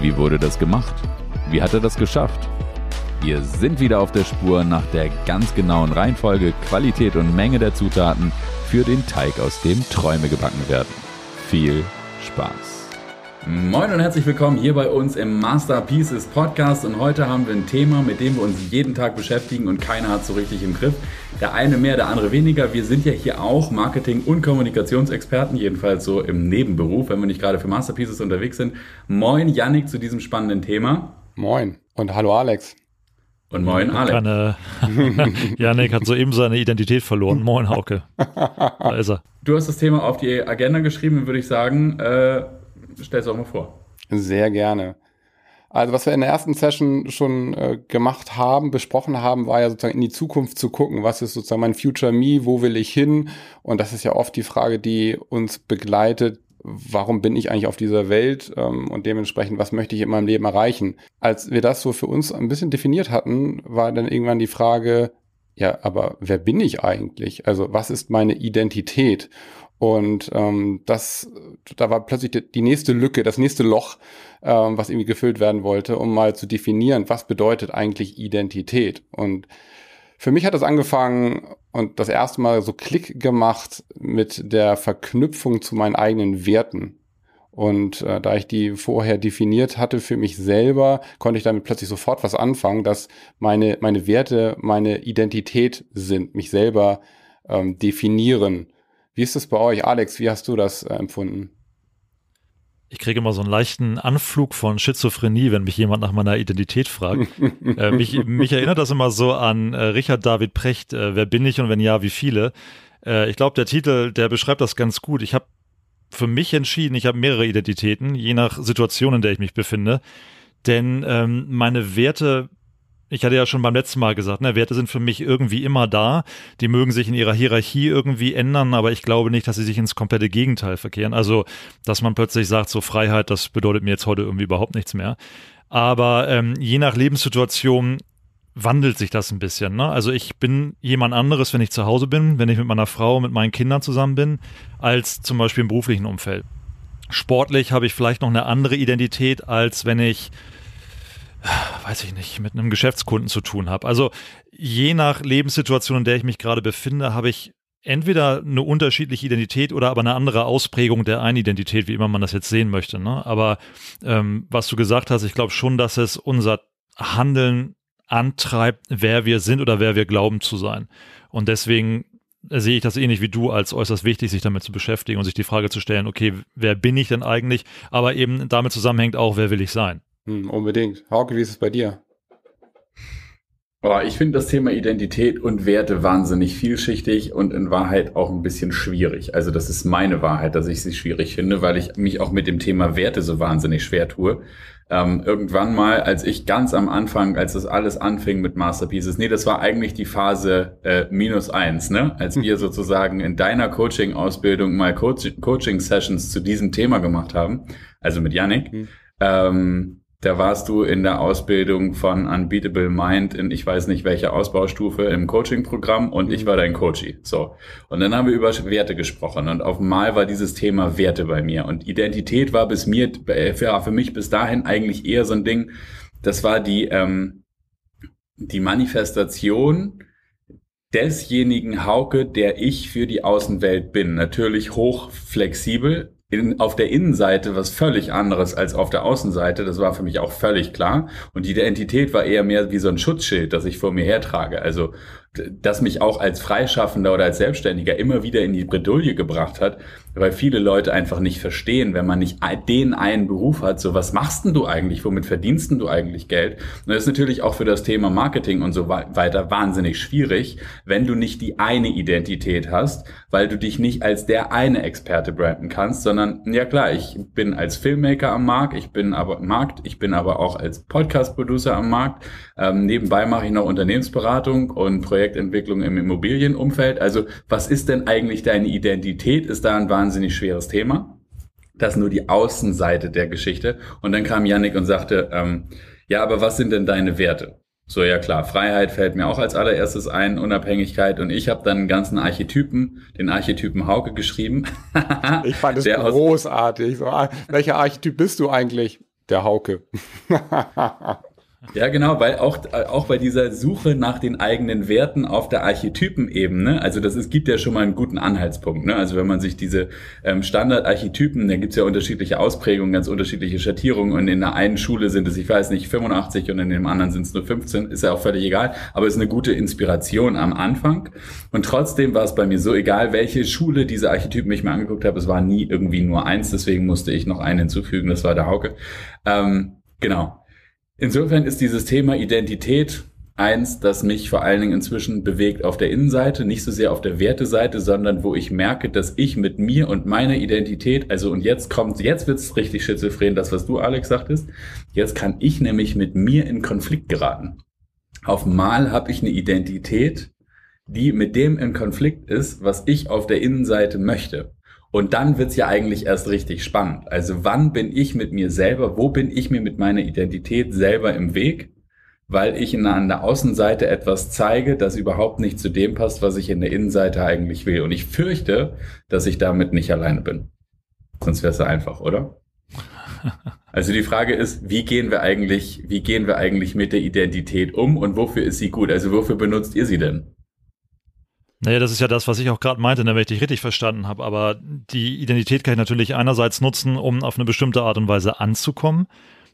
Wie wurde das gemacht? Wie hat er das geschafft? Wir sind wieder auf der Spur nach der ganz genauen Reihenfolge, Qualität und Menge der Zutaten für den Teig, aus dem Träume gebacken werden. Viel Spaß! Moin und herzlich willkommen hier bei uns im Masterpieces Podcast und heute haben wir ein Thema, mit dem wir uns jeden Tag beschäftigen und keiner hat so richtig im Griff. Der eine mehr, der andere weniger. Wir sind ja hier auch Marketing- und Kommunikationsexperten, jedenfalls so im Nebenberuf, wenn wir nicht gerade für Masterpieces unterwegs sind. Moin Yannick zu diesem spannenden Thema. Moin und hallo Alex. Und moin Alex. Keine, Janik hat soeben seine Identität verloren. Moin Hauke. Da ist er. Du hast das Thema auf die Agenda geschrieben, würde ich sagen. Äh, stell es auch mal vor. Sehr gerne. Also was wir in der ersten Session schon äh, gemacht haben, besprochen haben, war ja sozusagen in die Zukunft zu gucken. Was ist sozusagen mein Future Me? Wo will ich hin? Und das ist ja oft die Frage, die uns begleitet. Warum bin ich eigentlich auf dieser Welt? Ähm, und dementsprechend, was möchte ich in meinem Leben erreichen? Als wir das so für uns ein bisschen definiert hatten, war dann irgendwann die Frage, ja, aber wer bin ich eigentlich? Also was ist meine Identität? Und ähm, das, da war plötzlich die, die nächste Lücke, das nächste Loch, ähm, was irgendwie gefüllt werden wollte, um mal zu definieren, was bedeutet eigentlich Identität. Und für mich hat das angefangen und das erste Mal so Klick gemacht mit der Verknüpfung zu meinen eigenen Werten. Und äh, da ich die vorher definiert hatte für mich selber, konnte ich damit plötzlich sofort was anfangen, dass meine, meine Werte meine Identität sind, mich selber ähm, definieren. Wie ist das bei euch, Alex? Wie hast du das äh, empfunden? Ich kriege immer so einen leichten Anflug von Schizophrenie, wenn mich jemand nach meiner Identität fragt. äh, mich, mich, erinnert das immer so an äh, Richard David Precht, äh, wer bin ich und wenn ja, wie viele. Äh, ich glaube, der Titel, der beschreibt das ganz gut. Ich habe für mich entschieden, ich habe mehrere Identitäten, je nach Situation, in der ich mich befinde. Denn ähm, meine Werte ich hatte ja schon beim letzten Mal gesagt, ne, Werte sind für mich irgendwie immer da. Die mögen sich in ihrer Hierarchie irgendwie ändern, aber ich glaube nicht, dass sie sich ins komplette Gegenteil verkehren. Also, dass man plötzlich sagt, so Freiheit, das bedeutet mir jetzt heute irgendwie überhaupt nichts mehr. Aber ähm, je nach Lebenssituation wandelt sich das ein bisschen. Ne? Also ich bin jemand anderes, wenn ich zu Hause bin, wenn ich mit meiner Frau, mit meinen Kindern zusammen bin, als zum Beispiel im beruflichen Umfeld. Sportlich habe ich vielleicht noch eine andere Identität, als wenn ich weiß ich nicht, mit einem Geschäftskunden zu tun habe. Also je nach Lebenssituation, in der ich mich gerade befinde, habe ich entweder eine unterschiedliche Identität oder aber eine andere Ausprägung der einen Identität, wie immer man das jetzt sehen möchte. Ne? Aber ähm, was du gesagt hast, ich glaube schon, dass es unser Handeln antreibt, wer wir sind oder wer wir glauben zu sein. Und deswegen sehe ich das ähnlich wie du als äußerst wichtig, sich damit zu beschäftigen und sich die Frage zu stellen, okay, wer bin ich denn eigentlich? Aber eben damit zusammenhängt auch, wer will ich sein? Hm, unbedingt. Hauke, wie ist es bei dir? Oh, ich finde das Thema Identität und Werte wahnsinnig vielschichtig und in Wahrheit auch ein bisschen schwierig. Also das ist meine Wahrheit, dass ich sie schwierig finde, weil ich mich auch mit dem Thema Werte so wahnsinnig schwer tue. Ähm, irgendwann mal, als ich ganz am Anfang, als das alles anfing mit Masterpieces, nee, das war eigentlich die Phase äh, minus eins, ne? Als wir sozusagen in deiner Coaching-Ausbildung mal Coaching-Sessions zu diesem Thema gemacht haben, also mit Yannick. Mhm. Ähm, da warst du in der Ausbildung von Unbeatable Mind in ich weiß nicht welcher Ausbaustufe im Coaching-Programm und ich mhm. war dein Coachie. So. Und dann haben wir über Werte gesprochen und auf einmal war dieses Thema Werte bei mir. Und Identität war bis mir, für, für mich bis dahin eigentlich eher so ein Ding, das war die, ähm, die Manifestation desjenigen Hauke, der ich für die Außenwelt bin. Natürlich hoch flexibel, in, auf der Innenseite was völlig anderes als auf der Außenseite. Das war für mich auch völlig klar. Und die Identität war eher mehr wie so ein Schutzschild, das ich vor mir hertrage. Also das mich auch als Freischaffender oder als Selbstständiger immer wieder in die Bredouille gebracht hat, weil viele Leute einfach nicht verstehen, wenn man nicht den einen Beruf hat, so was machst denn du eigentlich, womit verdienst denn du eigentlich Geld? Und das ist natürlich auch für das Thema Marketing und so weiter wahnsinnig schwierig, wenn du nicht die eine Identität hast, weil du dich nicht als der eine Experte branden kannst, sondern ja klar, ich bin als Filmmaker am Markt, ich bin aber Markt, ich bin aber auch als Podcast-Producer am Markt. Ähm, nebenbei mache ich noch Unternehmensberatung und Projekt Projektentwicklung im Immobilienumfeld. Also was ist denn eigentlich deine Identität? Ist da ein wahnsinnig schweres Thema. Das ist nur die Außenseite der Geschichte. Und dann kam Yannick und sagte, ähm, ja, aber was sind denn deine Werte? So, ja klar, Freiheit fällt mir auch als allererstes ein, Unabhängigkeit. Und ich habe dann einen ganzen Archetypen, den Archetypen Hauke geschrieben. ich fand es großartig. So, ah, welcher Archetyp bist du eigentlich? der Hauke. Ja, genau, weil auch, auch bei dieser Suche nach den eigenen Werten auf der Archetypenebene, also das ist, gibt ja schon mal einen guten Anhaltspunkt. Ne? Also wenn man sich diese ähm, Standardarchetypen, da gibt's ja unterschiedliche Ausprägungen, ganz unterschiedliche Schattierungen und in der einen Schule sind es, ich weiß nicht, 85 und in dem anderen sind es nur 15, ist ja auch völlig egal, aber es ist eine gute Inspiration am Anfang. Und trotzdem war es bei mir so, egal welche Schule diese Archetypen ich mir angeguckt habe, es war nie irgendwie nur eins, deswegen musste ich noch einen hinzufügen, das war der Hauke. Ähm, genau. Insofern ist dieses Thema Identität eins, das mich vor allen Dingen inzwischen bewegt auf der Innenseite, nicht so sehr auf der Werteseite, sondern wo ich merke, dass ich mit mir und meiner Identität, also und jetzt kommt, jetzt wird's richtig schizophren, das was du Alex sagtest, jetzt kann ich nämlich mit mir in Konflikt geraten. Auf Mal habe ich eine Identität, die mit dem in Konflikt ist, was ich auf der Innenseite möchte. Und dann wird's ja eigentlich erst richtig spannend. Also wann bin ich mit mir selber, wo bin ich mir mit meiner Identität selber im Weg, weil ich in, an der Außenseite etwas zeige, das überhaupt nicht zu dem passt, was ich in der Innenseite eigentlich will. Und ich fürchte, dass ich damit nicht alleine bin. Sonst wäre es ja einfach, oder? Also die Frage ist, wie gehen wir eigentlich, wie gehen wir eigentlich mit der Identität um und wofür ist sie gut? Also wofür benutzt ihr sie denn? Naja, das ist ja das, was ich auch gerade meinte, ne, wenn ich dich richtig verstanden habe. Aber die Identität kann ich natürlich einerseits nutzen, um auf eine bestimmte Art und Weise anzukommen.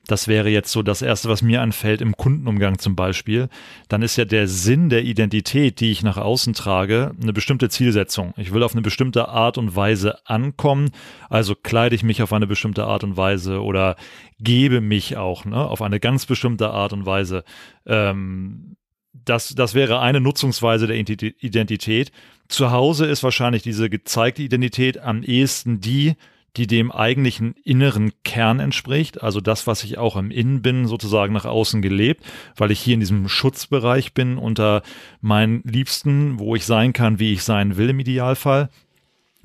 Das wäre jetzt so das Erste, was mir anfällt im Kundenumgang zum Beispiel. Dann ist ja der Sinn der Identität, die ich nach außen trage, eine bestimmte Zielsetzung. Ich will auf eine bestimmte Art und Weise ankommen, also kleide ich mich auf eine bestimmte Art und Weise oder gebe mich auch ne, auf eine ganz bestimmte Art und Weise. Ähm, das, das wäre eine Nutzungsweise der Identität. Zu Hause ist wahrscheinlich diese gezeigte Identität am ehesten die, die dem eigentlichen inneren Kern entspricht, also das, was ich auch im Innen bin, sozusagen nach außen gelebt, weil ich hier in diesem Schutzbereich bin unter meinen Liebsten, wo ich sein kann, wie ich sein will im Idealfall.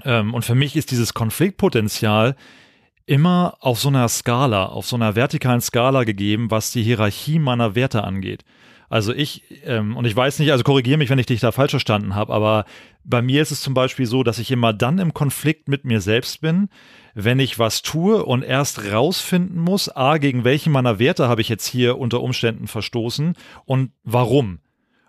Ähm, und für mich ist dieses Konfliktpotenzial immer auf so einer Skala, auf so einer vertikalen Skala gegeben, was die Hierarchie meiner Werte angeht. Also ich, ähm, und ich weiß nicht, also korrigiere mich, wenn ich dich da falsch verstanden habe, aber bei mir ist es zum Beispiel so, dass ich immer dann im Konflikt mit mir selbst bin, wenn ich was tue und erst rausfinden muss, a, gegen welche meiner Werte habe ich jetzt hier unter Umständen verstoßen und warum.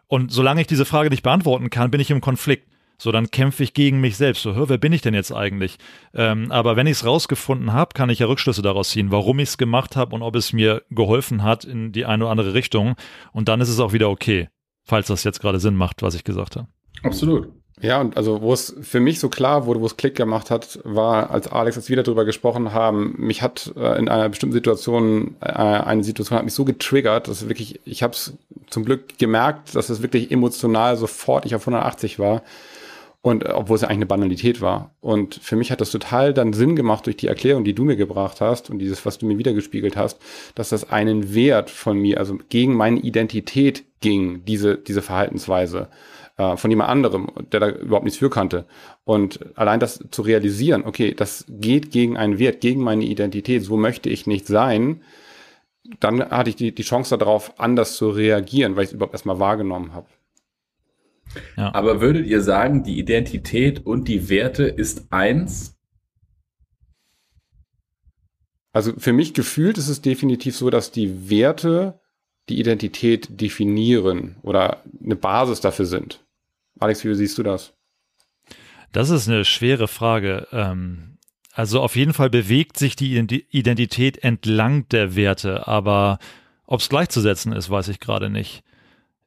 Und solange ich diese Frage nicht beantworten kann, bin ich im Konflikt. So, dann kämpfe ich gegen mich selbst. So, hör, wer bin ich denn jetzt eigentlich? Ähm, aber wenn ich es rausgefunden habe, kann ich ja Rückschlüsse daraus ziehen, warum ich es gemacht habe und ob es mir geholfen hat in die eine oder andere Richtung. Und dann ist es auch wieder okay, falls das jetzt gerade Sinn macht, was ich gesagt habe. Absolut. Ja, und also wo es für mich so klar wurde, wo es Klick gemacht hat, war, als Alex jetzt wieder drüber gesprochen haben, mich hat äh, in einer bestimmten Situation, äh, eine Situation hat mich so getriggert, dass wirklich, ich habe es zum Glück gemerkt, dass es wirklich emotional sofort ich auf 180 war und äh, obwohl es ja eigentlich eine Banalität war. Und für mich hat das total dann Sinn gemacht durch die Erklärung, die du mir gebracht hast und dieses, was du mir wiedergespiegelt hast, dass das einen Wert von mir, also gegen meine Identität ging, diese, diese Verhaltensweise äh, von jemand anderem, der da überhaupt nichts für kannte. Und allein das zu realisieren, okay, das geht gegen einen Wert, gegen meine Identität, so möchte ich nicht sein, dann hatte ich die, die Chance darauf, anders zu reagieren, weil ich es überhaupt erstmal wahrgenommen habe. Ja. Aber würdet ihr sagen, die Identität und die Werte ist eins? Also für mich gefühlt ist es definitiv so, dass die Werte die Identität definieren oder eine Basis dafür sind. Alex, wie siehst du das? Das ist eine schwere Frage. Ähm, also auf jeden Fall bewegt sich die Identität entlang der Werte, aber ob es gleichzusetzen ist, weiß ich gerade nicht.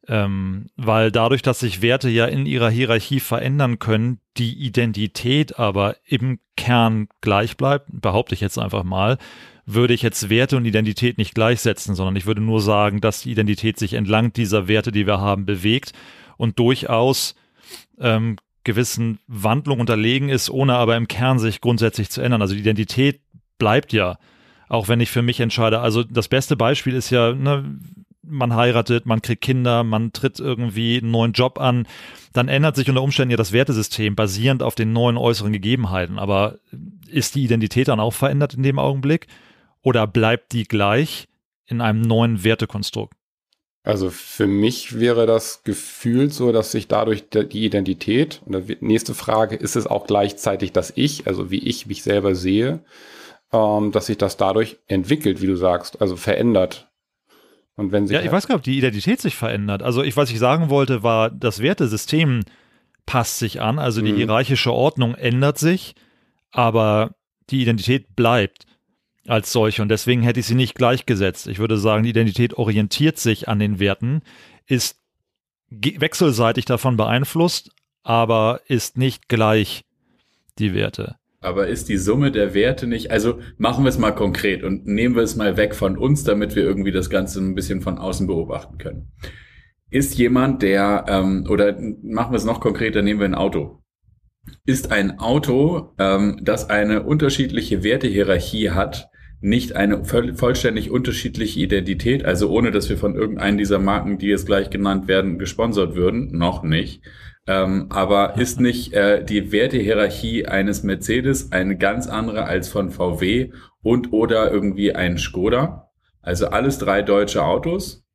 Ähm, weil dadurch, dass sich Werte ja in ihrer Hierarchie verändern können, die Identität aber im Kern gleich bleibt, behaupte ich jetzt einfach mal, würde ich jetzt Werte und Identität nicht gleichsetzen, sondern ich würde nur sagen, dass die Identität sich entlang dieser Werte, die wir haben, bewegt und durchaus ähm, gewissen Wandlungen unterlegen ist, ohne aber im Kern sich grundsätzlich zu ändern. Also die Identität bleibt ja, auch wenn ich für mich entscheide. Also das beste Beispiel ist ja, ne, man heiratet, man kriegt Kinder, man tritt irgendwie einen neuen Job an, dann ändert sich unter Umständen ja das Wertesystem basierend auf den neuen äußeren Gegebenheiten. Aber ist die Identität dann auch verändert in dem Augenblick? Oder bleibt die gleich in einem neuen Wertekonstrukt? Also für mich wäre das Gefühl so, dass sich dadurch die Identität, und die nächste Frage, ist es auch gleichzeitig das Ich, also wie ich mich selber sehe, ähm, dass sich das dadurch entwickelt, wie du sagst, also verändert. Und wenn sich ja, ich weiß gar nicht, ob die Identität sich verändert. Also ich, was ich sagen wollte, war, das Wertesystem passt sich an, also die mhm. hierarchische Ordnung ändert sich, aber die Identität bleibt als solche und deswegen hätte ich sie nicht gleichgesetzt. Ich würde sagen, die Identität orientiert sich an den Werten, ist wechselseitig davon beeinflusst, aber ist nicht gleich die Werte. Aber ist die Summe der Werte nicht, also machen wir es mal konkret und nehmen wir es mal weg von uns, damit wir irgendwie das Ganze ein bisschen von außen beobachten können. Ist jemand, der, ähm, oder machen wir es noch konkreter, nehmen wir ein Auto. Ist ein Auto, ähm, das eine unterschiedliche Wertehierarchie hat, nicht eine vollständig unterschiedliche Identität, also ohne dass wir von irgendeinen dieser Marken, die jetzt gleich genannt werden, gesponsert würden, noch nicht. Ähm, aber ist nicht äh, die Wertehierarchie eines Mercedes eine ganz andere als von VW und oder irgendwie ein Skoda? Also alles drei deutsche Autos.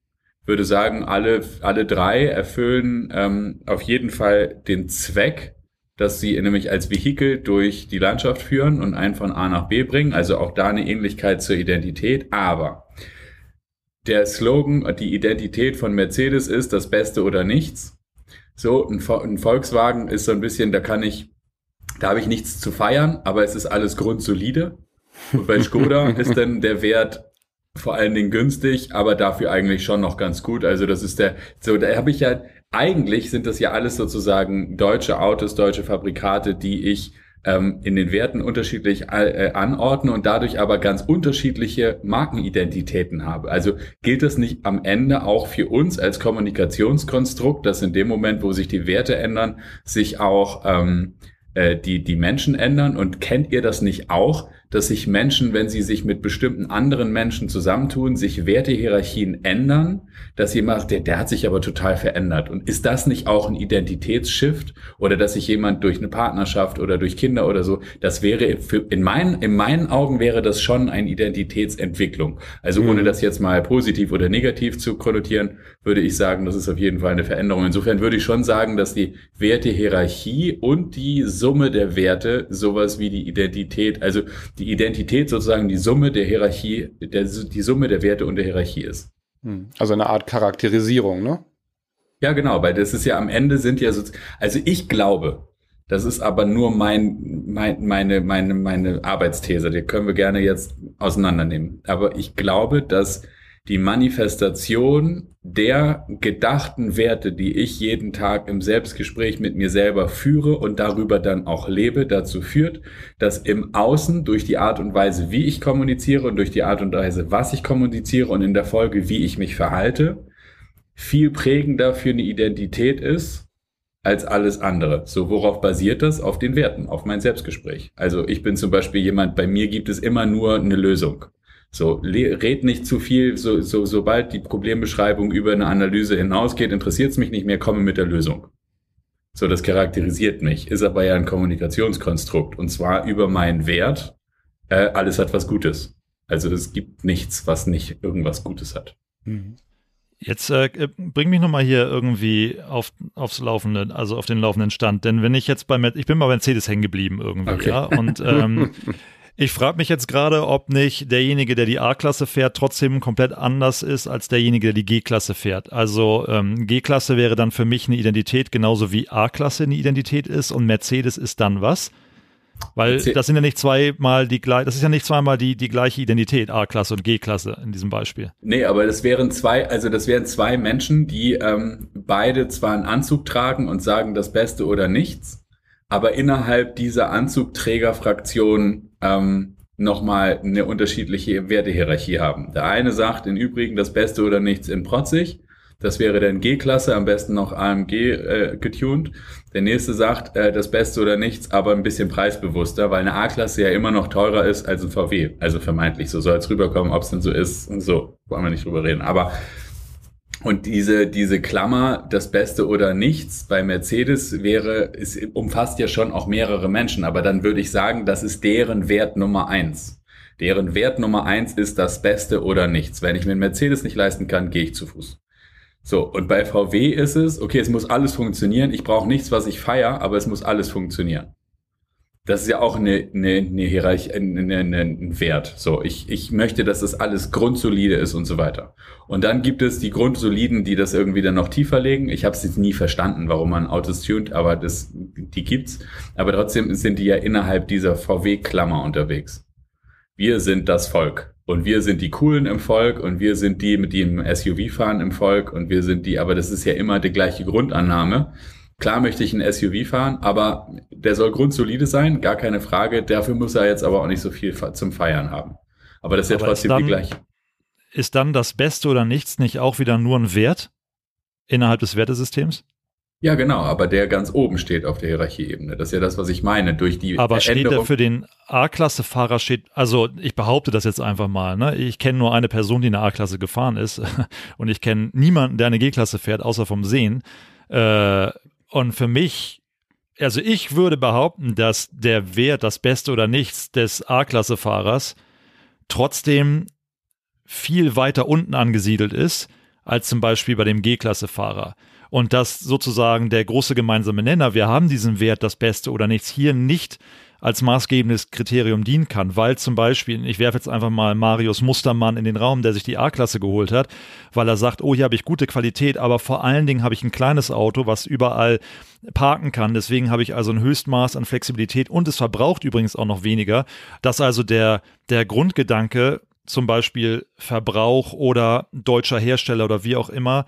Würde sagen, alle, alle drei erfüllen ähm, auf jeden Fall den Zweck dass sie nämlich als Vehikel durch die Landschaft führen und einen von A nach B bringen. Also auch da eine Ähnlichkeit zur Identität. Aber der Slogan, die Identität von Mercedes ist das Beste oder nichts. So, ein, ein Volkswagen ist so ein bisschen, da kann ich, da habe ich nichts zu feiern, aber es ist alles grundsolide. Und bei Skoda ist dann der Wert vor allen Dingen günstig, aber dafür eigentlich schon noch ganz gut. Also das ist der, so da habe ich ja eigentlich sind das ja alles sozusagen deutsche Autos, deutsche Fabrikate, die ich ähm, in den Werten unterschiedlich äh, anordne und dadurch aber ganz unterschiedliche Markenidentitäten habe. Also gilt das nicht am Ende auch für uns als Kommunikationskonstrukt, dass in dem Moment, wo sich die Werte ändern, sich auch ähm, äh, die, die Menschen ändern? Und kennt ihr das nicht auch, dass sich Menschen, wenn sie sich mit bestimmten anderen Menschen zusammentun, sich Wertehierarchien ändern, dass jemand, der, der hat sich aber total verändert. Und ist das nicht auch ein Identitätsshift? Oder dass sich jemand durch eine Partnerschaft oder durch Kinder oder so, das wäre, für, in meinen, in meinen Augen wäre das schon eine Identitätsentwicklung. Also ohne mhm. das jetzt mal positiv oder negativ zu konnotieren, würde ich sagen, das ist auf jeden Fall eine Veränderung. Insofern würde ich schon sagen, dass die Wertehierarchie und die Summe der Werte sowas wie die Identität, also die Identität sozusagen die Summe der Hierarchie, der, die Summe der Werte und der Hierarchie ist. Hm. Also eine Art Charakterisierung, ne? Ja, genau, weil das ist ja am Ende sind ja so, also ich glaube, das ist aber nur mein, mein, meine, meine, meine Arbeitsthese, die können wir gerne jetzt auseinandernehmen. Aber ich glaube, dass die Manifestation der gedachten Werte, die ich jeden Tag im Selbstgespräch mit mir selber führe und darüber dann auch lebe, dazu führt, dass im Außen durch die Art und Weise, wie ich kommuniziere und durch die Art und Weise, was ich kommuniziere und in der Folge, wie ich mich verhalte, viel prägender für eine Identität ist als alles andere. So, worauf basiert das? Auf den Werten, auf mein Selbstgespräch. Also ich bin zum Beispiel jemand, bei mir gibt es immer nur eine Lösung. So, red nicht zu viel, so, so, sobald die Problembeschreibung über eine Analyse hinausgeht, interessiert es mich nicht mehr, komme mit der Lösung. So, das charakterisiert mich, ist aber ja ein Kommunikationskonstrukt und zwar über meinen Wert, äh, alles hat was Gutes. Also es gibt nichts, was nicht irgendwas Gutes hat. Mhm. Jetzt äh, bring mich nochmal hier irgendwie auf, aufs Laufende, also auf den laufenden Stand. Denn wenn ich jetzt bei, ich bin bei Mercedes hängen geblieben irgendwie, okay. ja, und ähm, Ich frage mich jetzt gerade, ob nicht derjenige, der die A-Klasse fährt, trotzdem komplett anders ist als derjenige, der die G-Klasse fährt. Also ähm, G-Klasse wäre dann für mich eine Identität, genauso wie A-Klasse eine Identität ist und Mercedes ist dann was? Weil das sind ja nicht zweimal die das ist ja nicht zweimal die, die gleiche Identität, A-Klasse und G-Klasse in diesem Beispiel. Nee, aber das wären zwei, also das wären zwei Menschen, die ähm, beide zwar einen Anzug tragen und sagen das Beste oder nichts, aber innerhalb dieser Anzugträgerfraktion ähm, nochmal eine unterschiedliche Wertehierarchie haben. Der eine sagt im Übrigen das Beste oder nichts in Protzig. Das wäre dann G-Klasse, am besten noch AMG äh, getuned. Der nächste sagt äh, das Beste oder nichts, aber ein bisschen preisbewusster, weil eine A-Klasse ja immer noch teurer ist als ein VW. Also vermeintlich, so soll es rüberkommen, ob es denn so ist und so. Wollen wir nicht drüber reden. Aber und diese, diese Klammer, das Beste oder nichts bei Mercedes wäre, es umfasst ja schon auch mehrere Menschen, aber dann würde ich sagen, das ist deren Wert Nummer eins. Deren Wert Nummer eins ist das Beste oder nichts. Wenn ich mir einen Mercedes nicht leisten kann, gehe ich zu Fuß. So, und bei VW ist es, okay, es muss alles funktionieren. Ich brauche nichts, was ich feier, aber es muss alles funktionieren. Das ist ja auch eine, eine, eine Hierarchie, eine, eine, ein Wert. So, ich, ich möchte, dass das alles grundsolide ist und so weiter. Und dann gibt es die Grundsoliden, die das irgendwie dann noch tiefer legen. Ich habe es jetzt nie verstanden, warum man Autos tunt, aber das, die gibt's. Aber trotzdem sind die ja innerhalb dieser VW-Klammer unterwegs. Wir sind das Volk. Und wir sind die Coolen im Volk und wir sind die, mit die im SUV fahren im Volk und wir sind die, aber das ist ja immer die gleiche Grundannahme. Klar möchte ich ein SUV fahren, aber der soll grundsolide sein, gar keine Frage. Dafür muss er jetzt aber auch nicht so viel zum Feiern haben. Aber das ist ja aber trotzdem ist dann, die gleiche. Ist dann das Beste oder nichts nicht auch wieder nur ein Wert innerhalb des Wertesystems? Ja, genau, aber der ganz oben steht auf der Hierarchieebene. Das ist ja das, was ich meine. Durch die aber steht der für den A-Klasse-Fahrer steht, also ich behaupte das jetzt einfach mal, ne? Ich kenne nur eine Person, die eine A-Klasse gefahren ist und ich kenne niemanden, der eine G-Klasse fährt, außer vom Sehen. Äh, und für mich, also ich würde behaupten, dass der Wert, das Beste oder nichts des A-Klasse-Fahrers trotzdem viel weiter unten angesiedelt ist, als zum Beispiel bei dem G-Klasse-Fahrer. Und dass sozusagen der große gemeinsame Nenner, wir haben diesen Wert, das Beste oder nichts, hier nicht als maßgebendes Kriterium dienen kann, weil zum Beispiel, ich werfe jetzt einfach mal Marius Mustermann in den Raum, der sich die A-Klasse geholt hat, weil er sagt, oh, hier habe ich gute Qualität, aber vor allen Dingen habe ich ein kleines Auto, was überall parken kann. Deswegen habe ich also ein Höchstmaß an Flexibilität und es verbraucht übrigens auch noch weniger. Dass also der, der Grundgedanke, zum Beispiel Verbrauch oder deutscher Hersteller oder wie auch immer,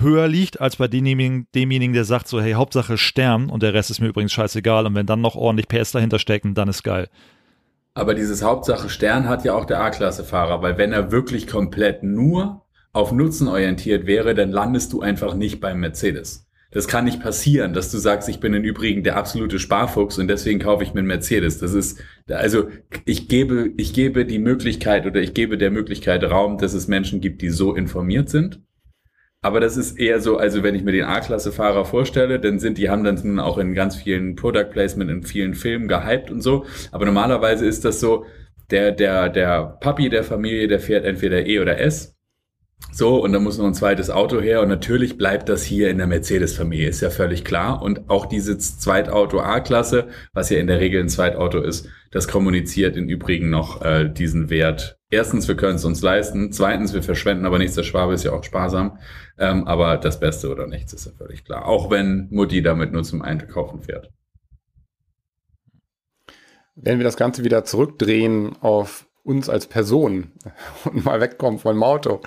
höher liegt als bei demjenigen, demjenigen, der sagt so, hey, Hauptsache Stern und der Rest ist mir übrigens scheißegal und wenn dann noch ordentlich PS dahinter stecken, dann ist geil. Aber dieses Hauptsache Stern hat ja auch der A-Klasse-Fahrer, weil wenn er wirklich komplett nur auf Nutzen orientiert wäre, dann landest du einfach nicht beim Mercedes. Das kann nicht passieren, dass du sagst, ich bin im Übrigen der absolute Sparfuchs und deswegen kaufe ich mir einen Mercedes. Das ist, also ich gebe, ich gebe die Möglichkeit oder ich gebe der Möglichkeit Raum, dass es Menschen gibt, die so informiert sind aber das ist eher so, also wenn ich mir den A-Klasse-Fahrer vorstelle, dann sind die haben dann auch in ganz vielen Product Placement in vielen Filmen gehypt und so. Aber normalerweise ist das so, der, der, der Papi der Familie, der fährt entweder E oder S so, und dann muss noch ein zweites Auto her. Und natürlich bleibt das hier in der Mercedes-Familie, ist ja völlig klar. Und auch dieses Zweitauto A-Klasse, was ja in der Regel ein Zweitauto ist, das kommuniziert im Übrigen noch äh, diesen Wert. Erstens, wir können es uns leisten. Zweitens, wir verschwenden aber nichts. Der Schwabe ist ja auch sparsam. Ähm, aber das Beste oder nichts ist ja völlig klar. Auch wenn Mutti damit nur zum Einkaufen fährt. Wenn wir das Ganze wieder zurückdrehen auf uns als Person und mal wegkommen von Auto.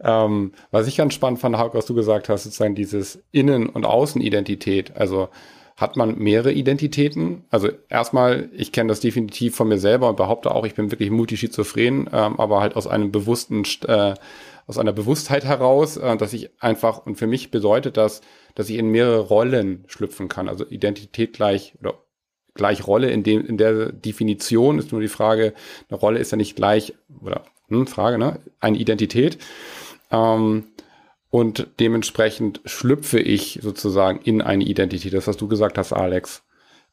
Ähm, was ich ganz spannend fand, Hauke, was du gesagt hast, sozusagen dieses Innen- und Außenidentität. Also hat man mehrere Identitäten? Also erstmal, ich kenne das definitiv von mir selber und behaupte auch, ich bin wirklich multischizophren, ähm, aber halt aus einem bewussten, äh, aus einer Bewusstheit heraus, äh, dass ich einfach, und für mich bedeutet das, dass ich in mehrere Rollen schlüpfen kann. Also Identität gleich oder gleich Rolle in dem, in der Definition ist nur die Frage, eine Rolle ist ja nicht gleich, oder, hm, Frage, ne, eine Identität. Ähm, und dementsprechend schlüpfe ich sozusagen in eine Identität. Das, was du gesagt hast, Alex,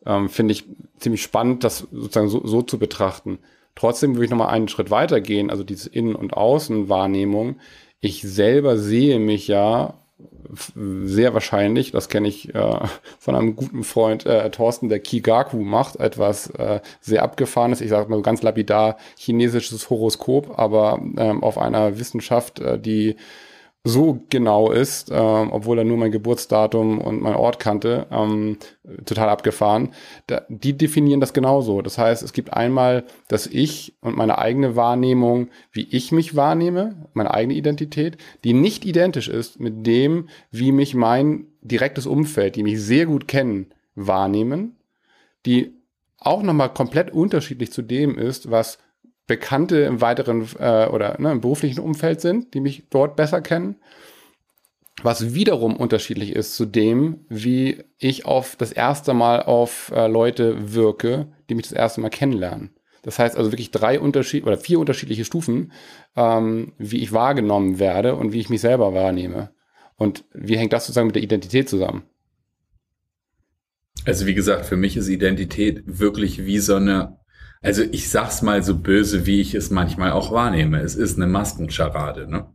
ähm, finde ich ziemlich spannend, das sozusagen so, so zu betrachten. Trotzdem würde ich nochmal einen Schritt weiter gehen, also diese Innen- und Außenwahrnehmung. Ich selber sehe mich ja sehr wahrscheinlich, das kenne ich äh, von einem guten Freund äh, Thorsten, der Kigaku macht, etwas äh, sehr abgefahrenes, ich sage mal ganz lapidar, chinesisches Horoskop, aber ähm, auf einer Wissenschaft, äh, die so genau ist, ähm, obwohl er nur mein Geburtsdatum und mein Ort kannte, ähm, total abgefahren. Da, die definieren das genauso. Das heißt, es gibt einmal das Ich und meine eigene Wahrnehmung, wie ich mich wahrnehme, meine eigene Identität, die nicht identisch ist mit dem, wie mich mein direktes Umfeld, die mich sehr gut kennen, wahrnehmen, die auch nochmal komplett unterschiedlich zu dem ist, was Bekannte im weiteren äh, oder ne, im beruflichen Umfeld sind, die mich dort besser kennen. Was wiederum unterschiedlich ist zu dem, wie ich auf das erste Mal auf äh, Leute wirke, die mich das erste Mal kennenlernen. Das heißt also wirklich drei Unterschied oder vier unterschiedliche Stufen, ähm, wie ich wahrgenommen werde und wie ich mich selber wahrnehme. Und wie hängt das sozusagen mit der Identität zusammen? Also wie gesagt, für mich ist Identität wirklich wie so eine also ich sag's mal so böse, wie ich es manchmal auch wahrnehme. Es ist eine Maskenscharade, ne?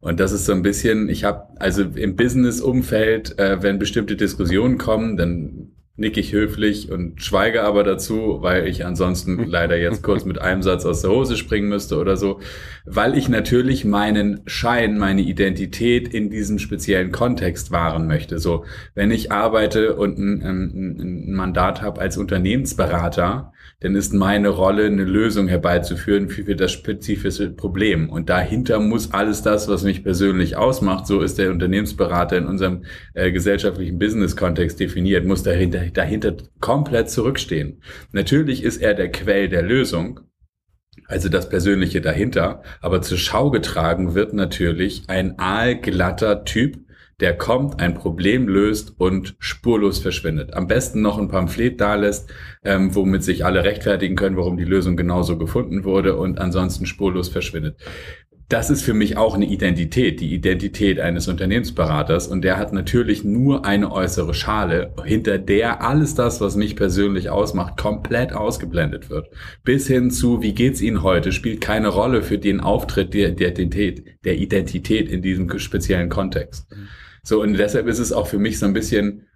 Und das ist so ein bisschen, ich habe, also im Business-Umfeld, äh, wenn bestimmte Diskussionen kommen, dann nick ich höflich und schweige aber dazu, weil ich ansonsten leider jetzt kurz mit einem Satz aus der Hose springen müsste oder so, weil ich natürlich meinen Schein, meine Identität in diesem speziellen Kontext wahren möchte. So, wenn ich arbeite und ein, ein, ein Mandat habe als Unternehmensberater, dann ist meine Rolle, eine Lösung herbeizuführen für, das spezifische Problem. Und dahinter muss alles das, was mich persönlich ausmacht, so ist der Unternehmensberater in unserem äh, gesellschaftlichen Business-Kontext definiert, muss dahinter, dahinter komplett zurückstehen. Natürlich ist er der Quell der Lösung, also das Persönliche dahinter, aber zur Schau getragen wird natürlich ein aalglatter Typ, der kommt, ein Problem löst und spurlos verschwindet. Am besten noch ein Pamphlet dalässt, ähm, womit sich alle rechtfertigen können, warum die Lösung genauso gefunden wurde und ansonsten spurlos verschwindet. Das ist für mich auch eine Identität, die Identität eines Unternehmensberaters. Und der hat natürlich nur eine äußere Schale, hinter der alles das, was mich persönlich ausmacht, komplett ausgeblendet wird. Bis hin zu, wie geht's Ihnen heute, spielt keine Rolle für den Auftritt der Identität, der Identität in diesem speziellen Kontext. Mhm. So, und deshalb ist es auch für mich so ein bisschen,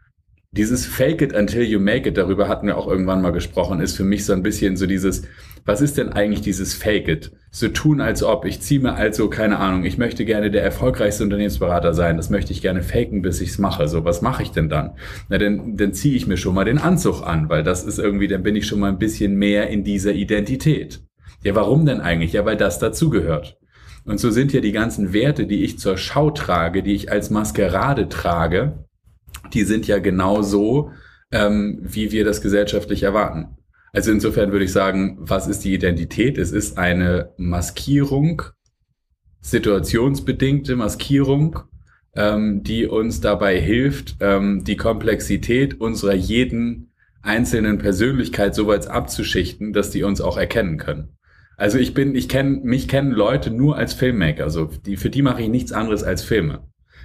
dieses Fake it until you make it, darüber hatten wir auch irgendwann mal gesprochen, ist für mich so ein bisschen so dieses, was ist denn eigentlich dieses Fake it? So tun als ob, ich ziehe mir also, keine Ahnung, ich möchte gerne der erfolgreichste Unternehmensberater sein, das möchte ich gerne faken, bis ich's mache. So, was mache ich denn dann? Na, dann, dann ziehe ich mir schon mal den Anzug an, weil das ist irgendwie, dann bin ich schon mal ein bisschen mehr in dieser Identität. Ja, warum denn eigentlich? Ja, weil das dazugehört. Und so sind ja die ganzen Werte, die ich zur Schau trage, die ich als Maskerade trage, die sind ja genau so, ähm, wie wir das gesellschaftlich erwarten. Also insofern würde ich sagen, was ist die Identität? Es ist eine Maskierung, situationsbedingte Maskierung, ähm, die uns dabei hilft, ähm, die Komplexität unserer jeden einzelnen Persönlichkeit so weit abzuschichten, dass die uns auch erkennen können. Also ich bin, ich kenne, mich kennen Leute nur als Filmmaker. Also die, für die mache ich nichts anderes als Filme.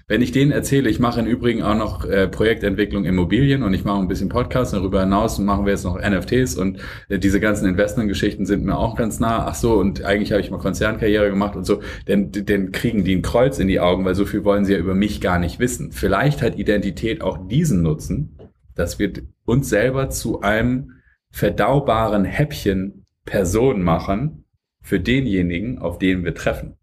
Wenn ich denen erzähle, ich mache im Übrigen auch noch äh, Projektentwicklung Immobilien und ich mache ein bisschen Podcast, darüber hinaus machen wir jetzt noch NFTs und äh, diese ganzen Investmentgeschichten sind mir auch ganz nah. Ach so, und eigentlich habe ich mal Konzernkarriere gemacht und so, dann, dann kriegen die ein Kreuz in die Augen, weil so viel wollen sie ja über mich gar nicht wissen. Vielleicht hat Identität auch diesen Nutzen, dass wir uns selber zu einem verdaubaren Häppchen Person machen, für denjenigen, auf den wir treffen.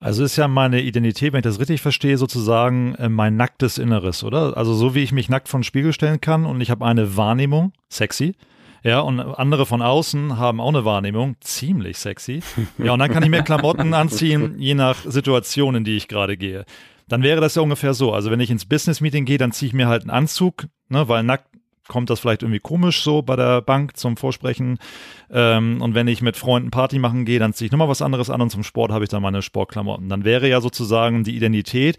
Also ist ja meine Identität, wenn ich das richtig verstehe, sozusagen äh, mein nacktes Inneres, oder? Also so wie ich mich nackt vor den Spiegel stellen kann und ich habe eine Wahrnehmung, sexy. Ja, und andere von außen haben auch eine Wahrnehmung, ziemlich sexy. Ja, und dann kann ich mir Klamotten anziehen, je nach Situation, in die ich gerade gehe. Dann wäre das ja ungefähr so. Also wenn ich ins Business-Meeting gehe, dann ziehe ich mir halt einen Anzug, ne, weil nackt kommt das vielleicht irgendwie komisch so bei der Bank zum Vorsprechen. Ähm, und wenn ich mit Freunden Party machen gehe, dann ziehe ich nochmal was anderes an und zum Sport habe ich dann meine Sportklamotten. Dann wäre ja sozusagen die Identität,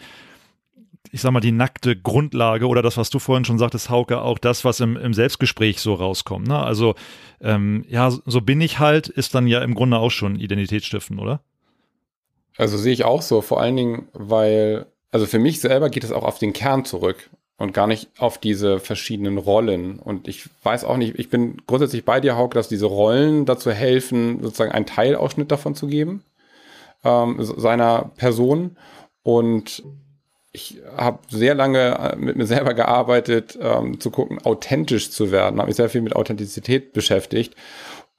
ich sag mal, die nackte Grundlage oder das, was du vorhin schon sagtest, Hauke, auch das, was im, im Selbstgespräch so rauskommt. Ne? Also, ähm, ja, so bin ich halt, ist dann ja im Grunde auch schon Identitätsstiften, oder? Also sehe ich auch so, vor allen Dingen, weil, also für mich selber geht es auch auf den Kern zurück und gar nicht auf diese verschiedenen Rollen. Und ich weiß auch nicht, ich bin grundsätzlich bei dir, Hauke, dass diese Rollen dazu helfen, sozusagen einen Teilausschnitt davon zu geben, ähm, seiner Person. Und ich habe sehr lange äh, mit mir selber gearbeitet, ähm, zu gucken, authentisch zu werden, habe mich sehr viel mit Authentizität beschäftigt.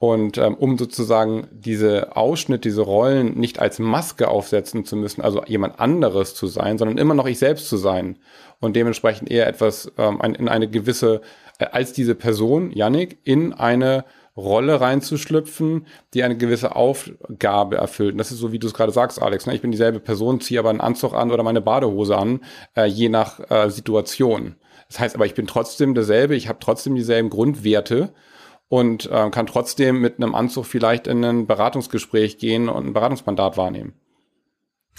Und ähm, um sozusagen diese Ausschnitt, diese Rollen nicht als Maske aufsetzen zu müssen, also jemand anderes zu sein, sondern immer noch ich selbst zu sein und dementsprechend eher etwas ähm, in eine gewisse, äh, als diese Person, Yannick, in eine Rolle reinzuschlüpfen, die eine gewisse Aufgabe erfüllt. Und das ist so, wie du es gerade sagst, Alex. Ne? Ich bin dieselbe Person, ziehe aber einen Anzug an oder meine Badehose an, äh, je nach äh, Situation. Das heißt aber, ich bin trotzdem derselbe, ich habe trotzdem dieselben Grundwerte und äh, kann trotzdem mit einem Anzug vielleicht in ein Beratungsgespräch gehen und ein Beratungsmandat wahrnehmen.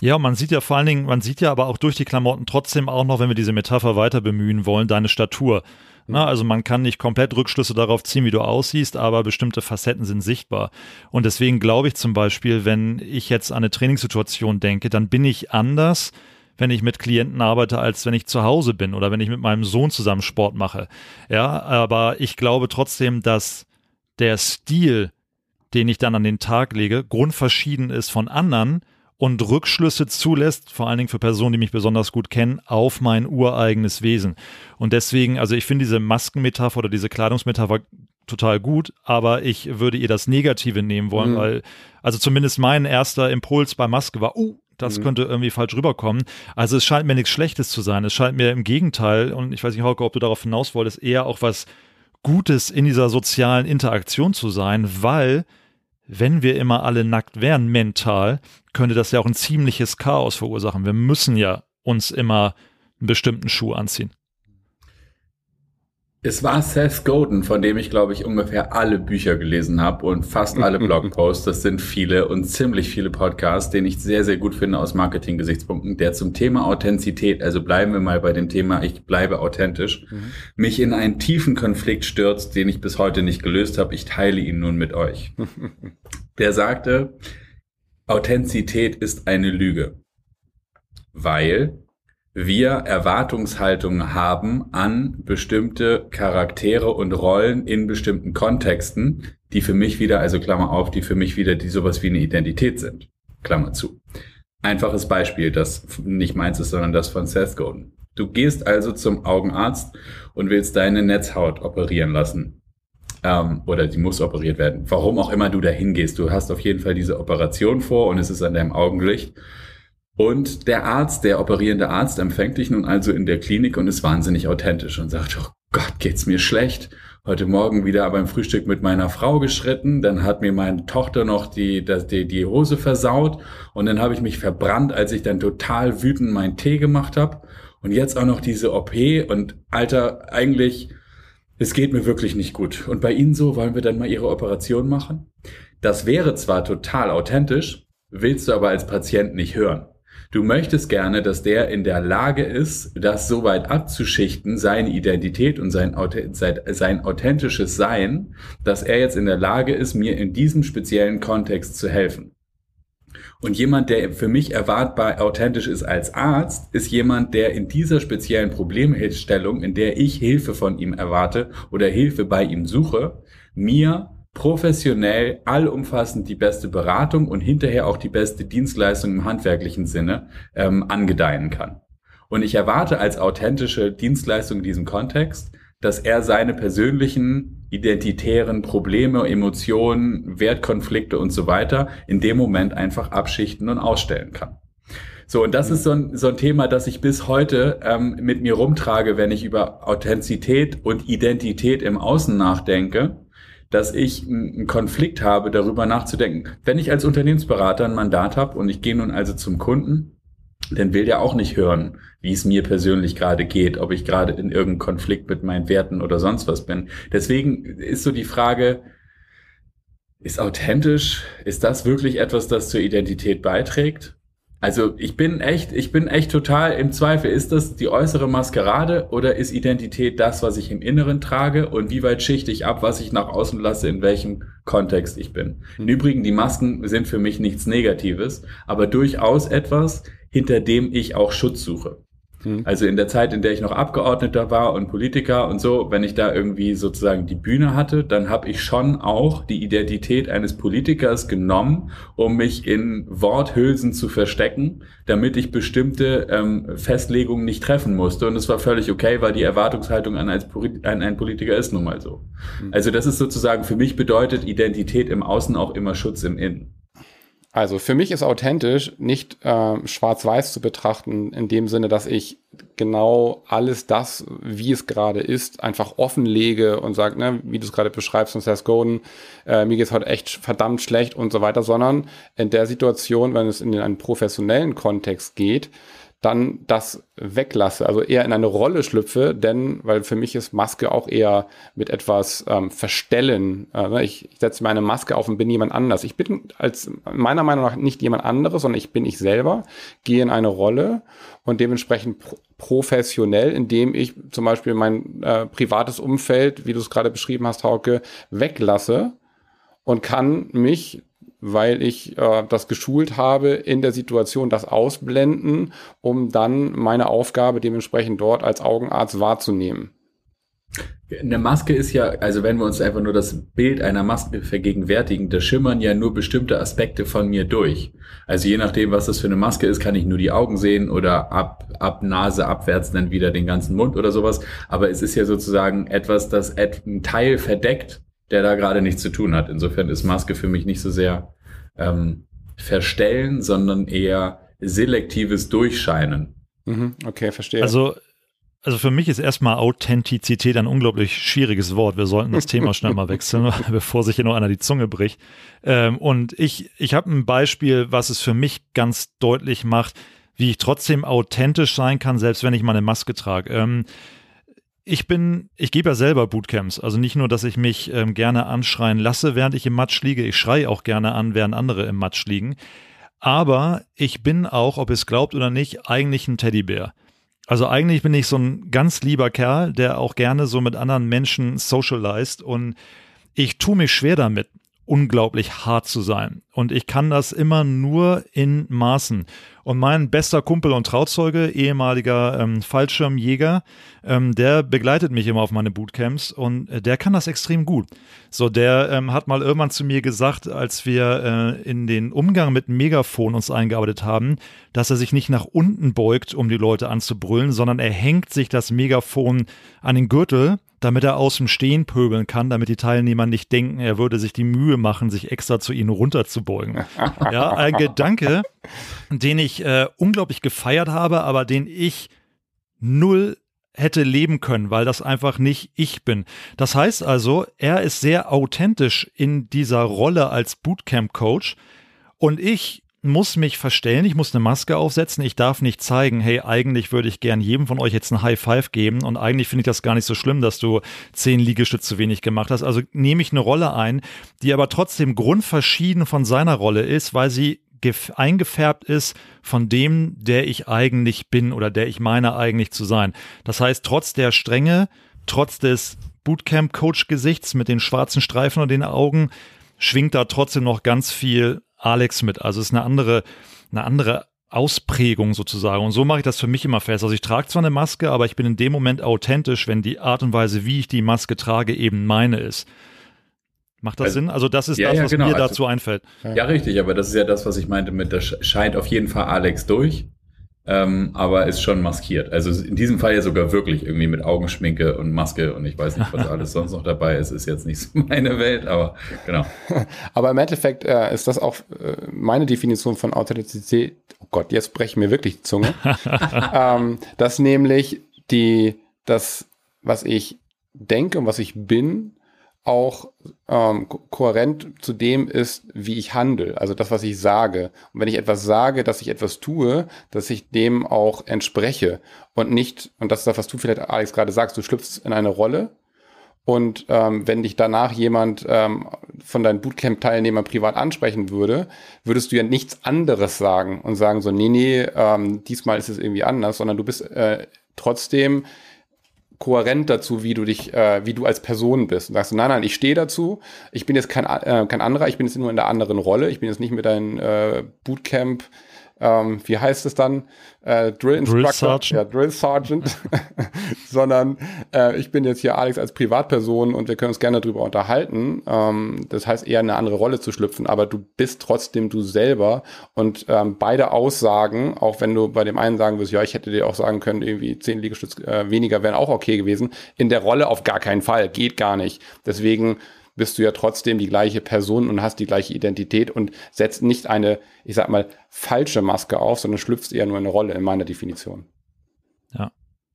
Ja, man sieht ja vor allen Dingen, man sieht ja aber auch durch die Klamotten trotzdem auch noch, wenn wir diese Metapher weiter bemühen wollen, deine Statur. Na, also man kann nicht komplett Rückschlüsse darauf ziehen, wie du aussiehst, aber bestimmte Facetten sind sichtbar. Und deswegen glaube ich zum Beispiel, wenn ich jetzt an eine Trainingssituation denke, dann bin ich anders, wenn ich mit Klienten arbeite, als wenn ich zu Hause bin oder wenn ich mit meinem Sohn zusammen Sport mache. Ja, aber ich glaube trotzdem, dass der Stil, den ich dann an den Tag lege, grundverschieden ist von anderen und Rückschlüsse zulässt, vor allen Dingen für Personen, die mich besonders gut kennen, auf mein ureigenes Wesen. Und deswegen, also ich finde diese Maskenmetapher oder diese Kleidungsmetapher total gut, aber ich würde ihr das Negative nehmen wollen, mhm. weil, also zumindest mein erster Impuls bei Maske war, uh, das mhm. könnte irgendwie falsch rüberkommen. Also es scheint mir nichts Schlechtes zu sein. Es scheint mir im Gegenteil, und ich weiß nicht, Hauke, ob du darauf hinaus wolltest, eher auch was Gutes in dieser sozialen Interaktion zu sein, weil wenn wir immer alle nackt wären, mental, könnte das ja auch ein ziemliches Chaos verursachen. Wir müssen ja uns immer einen bestimmten Schuh anziehen. Es war Seth Godin, von dem ich, glaube ich, ungefähr alle Bücher gelesen habe und fast alle Blogposts. Das sind viele und ziemlich viele Podcasts, den ich sehr, sehr gut finde aus Marketing-Gesichtspunkten, der zum Thema Authentizität, also bleiben wir mal bei dem Thema, ich bleibe authentisch, mhm. mich in einen tiefen Konflikt stürzt, den ich bis heute nicht gelöst habe. Ich teile ihn nun mit euch. der sagte, Authentizität ist eine Lüge, weil wir Erwartungshaltungen haben an bestimmte Charaktere und Rollen in bestimmten Kontexten, die für mich wieder, also Klammer auf, die für mich wieder die sowas wie eine Identität sind. Klammer zu. Einfaches Beispiel, das nicht meins ist, sondern das von Seth Godin. Du gehst also zum Augenarzt und willst deine Netzhaut operieren lassen. Ähm, oder die muss operiert werden. Warum auch immer du dahin gehst. Du hast auf jeden Fall diese Operation vor und es ist an deinem Augenlicht. Und der Arzt, der operierende Arzt, empfängt dich nun also in der Klinik und ist wahnsinnig authentisch und sagt, oh Gott, geht's mir schlecht. Heute Morgen wieder beim Frühstück mit meiner Frau geschritten, dann hat mir meine Tochter noch die, die, die Hose versaut und dann habe ich mich verbrannt, als ich dann total wütend meinen Tee gemacht habe. Und jetzt auch noch diese OP und Alter, eigentlich, es geht mir wirklich nicht gut. Und bei Ihnen so, wollen wir dann mal Ihre Operation machen? Das wäre zwar total authentisch, willst du aber als Patient nicht hören. Du möchtest gerne, dass der in der Lage ist, das so weit abzuschichten, seine Identität und sein, sein authentisches Sein, dass er jetzt in der Lage ist, mir in diesem speziellen Kontext zu helfen. Und jemand, der für mich erwartbar authentisch ist als Arzt, ist jemand, der in dieser speziellen Problemstellung, in der ich Hilfe von ihm erwarte oder Hilfe bei ihm suche, mir professionell, allumfassend die beste Beratung und hinterher auch die beste Dienstleistung im handwerklichen Sinne ähm, angedeihen kann. Und ich erwarte als authentische Dienstleistung in diesem Kontext, dass er seine persönlichen identitären Probleme, Emotionen, Wertkonflikte und so weiter in dem Moment einfach abschichten und ausstellen kann. So, und das ist so ein, so ein Thema, das ich bis heute ähm, mit mir rumtrage, wenn ich über Authentizität und Identität im Außen nachdenke dass ich einen Konflikt habe, darüber nachzudenken. Wenn ich als Unternehmensberater ein Mandat habe und ich gehe nun also zum Kunden, dann will der auch nicht hören, wie es mir persönlich gerade geht, ob ich gerade in irgendeinem Konflikt mit meinen Werten oder sonst was bin. Deswegen ist so die Frage, ist authentisch, ist das wirklich etwas, das zur Identität beiträgt? Also ich bin echt, ich bin echt total im Zweifel. Ist das die äußere Maskerade oder ist Identität das, was ich im Inneren trage und wie weit schichte ich ab, was ich nach außen lasse, in welchem Kontext ich bin? Im Übrigen, die Masken sind für mich nichts Negatives, aber durchaus etwas, hinter dem ich auch Schutz suche. Mhm. Also in der Zeit, in der ich noch Abgeordneter war und Politiker und so, wenn ich da irgendwie sozusagen die Bühne hatte, dann habe ich schon auch die Identität eines Politikers genommen, um mich in Worthülsen zu verstecken, damit ich bestimmte ähm, Festlegungen nicht treffen musste. Und es war völlig okay, weil die Erwartungshaltung an, als, an einen Politiker ist nun mal so. Mhm. Also das ist sozusagen für mich bedeutet Identität im Außen auch immer Schutz im Innen. Also für mich ist authentisch nicht äh, schwarz-weiß zu betrachten, in dem Sinne, dass ich genau alles das, wie es gerade ist, einfach offenlege und sage, ne, wie du es gerade beschreibst von Seth Godin, äh, mir geht's heute echt verdammt schlecht und so weiter, sondern in der Situation, wenn es in einen professionellen Kontext geht, dann das weglasse, also eher in eine Rolle schlüpfe, denn, weil für mich ist Maske auch eher mit etwas ähm, Verstellen. Äh, ich, ich setze meine Maske auf und bin jemand anders. Ich bin als meiner Meinung nach nicht jemand anderes, sondern ich bin ich selber, gehe in eine Rolle und dementsprechend pro professionell, indem ich zum Beispiel mein äh, privates Umfeld, wie du es gerade beschrieben hast, Hauke, weglasse und kann mich weil ich äh, das geschult habe, in der Situation das ausblenden, um dann meine Aufgabe dementsprechend dort als Augenarzt wahrzunehmen. Eine Maske ist ja, also wenn wir uns einfach nur das Bild einer Maske vergegenwärtigen, da schimmern ja nur bestimmte Aspekte von mir durch. Also je nachdem, was das für eine Maske ist, kann ich nur die Augen sehen oder ab, ab Nase abwärts dann wieder den ganzen Mund oder sowas. Aber es ist ja sozusagen etwas, das ein Teil verdeckt, der da gerade nichts zu tun hat. Insofern ist Maske für mich nicht so sehr ähm, verstellen, sondern eher selektives Durchscheinen. Mhm, okay, verstehe. Also also für mich ist erstmal Authentizität ein unglaublich schwieriges Wort. Wir sollten das Thema schnell mal wechseln, bevor sich hier noch einer die Zunge bricht. Ähm, und ich, ich habe ein Beispiel, was es für mich ganz deutlich macht, wie ich trotzdem authentisch sein kann, selbst wenn ich mal eine Maske trage. Ähm, ich bin, ich gebe ja selber Bootcamps. Also nicht nur, dass ich mich ähm, gerne anschreien lasse, während ich im Matsch liege. Ich schreie auch gerne an, während andere im Matsch liegen. Aber ich bin auch, ob es glaubt oder nicht, eigentlich ein Teddybär. Also eigentlich bin ich so ein ganz lieber Kerl, der auch gerne so mit anderen Menschen socialized und ich tue mich schwer damit, unglaublich hart zu sein. Und ich kann das immer nur in Maßen. Und mein bester Kumpel und Trauzeuge, ehemaliger ähm, Fallschirmjäger, ähm, der begleitet mich immer auf meine Bootcamps und äh, der kann das extrem gut. So, der ähm, hat mal irgendwann zu mir gesagt, als wir äh, in den Umgang mit Megafon uns eingearbeitet haben, dass er sich nicht nach unten beugt, um die Leute anzubrüllen, sondern er hängt sich das Megafon an den Gürtel damit er aus dem Stehen pöbeln kann, damit die Teilnehmer nicht denken, er würde sich die Mühe machen, sich extra zu ihnen runterzubeugen. ja, ein Gedanke, den ich äh, unglaublich gefeiert habe, aber den ich null hätte leben können, weil das einfach nicht ich bin. Das heißt also, er ist sehr authentisch in dieser Rolle als Bootcamp-Coach und ich muss mich verstellen, ich muss eine Maske aufsetzen, ich darf nicht zeigen, hey, eigentlich würde ich gern jedem von euch jetzt ein High Five geben und eigentlich finde ich das gar nicht so schlimm, dass du zehn Liegestütze zu wenig gemacht hast. Also nehme ich eine Rolle ein, die aber trotzdem grundverschieden von seiner Rolle ist, weil sie eingefärbt ist von dem, der ich eigentlich bin oder der ich meine eigentlich zu sein. Das heißt, trotz der Strenge, trotz des Bootcamp-Coach-Gesichts mit den schwarzen Streifen und den Augen, schwingt da trotzdem noch ganz viel Alex mit. Also es ist eine andere, eine andere Ausprägung sozusagen. Und so mache ich das für mich immer fest. Also ich trage zwar eine Maske, aber ich bin in dem Moment authentisch, wenn die Art und Weise, wie ich die Maske trage, eben meine ist. Macht das also, Sinn? Also das ist ja, das, was ja, genau. mir also, dazu einfällt. Ja, richtig, aber das ist ja das, was ich meinte mit, das scheint auf jeden Fall Alex durch ähm, aber ist schon maskiert. Also in diesem Fall ja sogar wirklich irgendwie mit Augenschminke und Maske und ich weiß nicht, was alles sonst noch dabei ist. Ist jetzt nicht so meine Welt, aber genau. aber im Endeffekt äh, ist das auch äh, meine Definition von Authentizität. Oh Gott, jetzt breche ich mir wirklich die Zunge. ähm, dass nämlich die, das, was ich denke und was ich bin, auch ähm, kohärent zu dem ist, wie ich handle, also das, was ich sage. Und wenn ich etwas sage, dass ich etwas tue, dass ich dem auch entspreche und nicht, und das ist das, was du vielleicht, Alex, gerade sagst, du schlüpfst in eine Rolle und ähm, wenn dich danach jemand ähm, von deinen Bootcamp-Teilnehmern privat ansprechen würde, würdest du ja nichts anderes sagen und sagen so, nee, nee, ähm, diesmal ist es irgendwie anders, sondern du bist äh, trotzdem kohärent dazu, wie du dich, äh, wie du als Person bist. Und sagst du, nein, nein, ich stehe dazu. Ich bin jetzt kein, äh, kein anderer, ich bin jetzt nur in der anderen Rolle. Ich bin jetzt nicht mit deinem äh, Bootcamp ähm, wie heißt es dann, äh, Drill Instructor, Drill Sergeant, ja, Drill Sergeant, sondern äh, ich bin jetzt hier Alex als Privatperson und wir können uns gerne darüber unterhalten. Ähm, das heißt eher eine andere Rolle zu schlüpfen, aber du bist trotzdem du selber. Und ähm, beide Aussagen, auch wenn du bei dem einen sagen wirst, ja, ich hätte dir auch sagen können, irgendwie zehn Liegestütz äh, weniger wären auch okay gewesen, in der Rolle auf gar keinen Fall, geht gar nicht. Deswegen bist du ja trotzdem die gleiche Person und hast die gleiche Identität und setzt nicht eine, ich sag mal, falsche Maske auf, sondern schlüpfst eher nur eine Rolle in meiner Definition. Ja,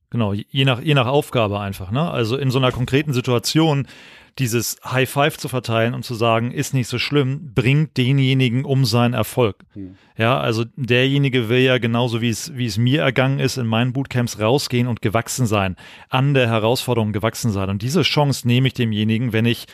genau, je nach, je nach Aufgabe einfach, ne? Also in so einer konkreten Situation dieses High Five zu verteilen und zu sagen, ist nicht so schlimm, bringt denjenigen um seinen Erfolg. Hm. Ja, also derjenige will ja genauso wie es, wie es mir ergangen ist, in meinen Bootcamps rausgehen und gewachsen sein, an der Herausforderung gewachsen sein. Und diese Chance nehme ich demjenigen, wenn ich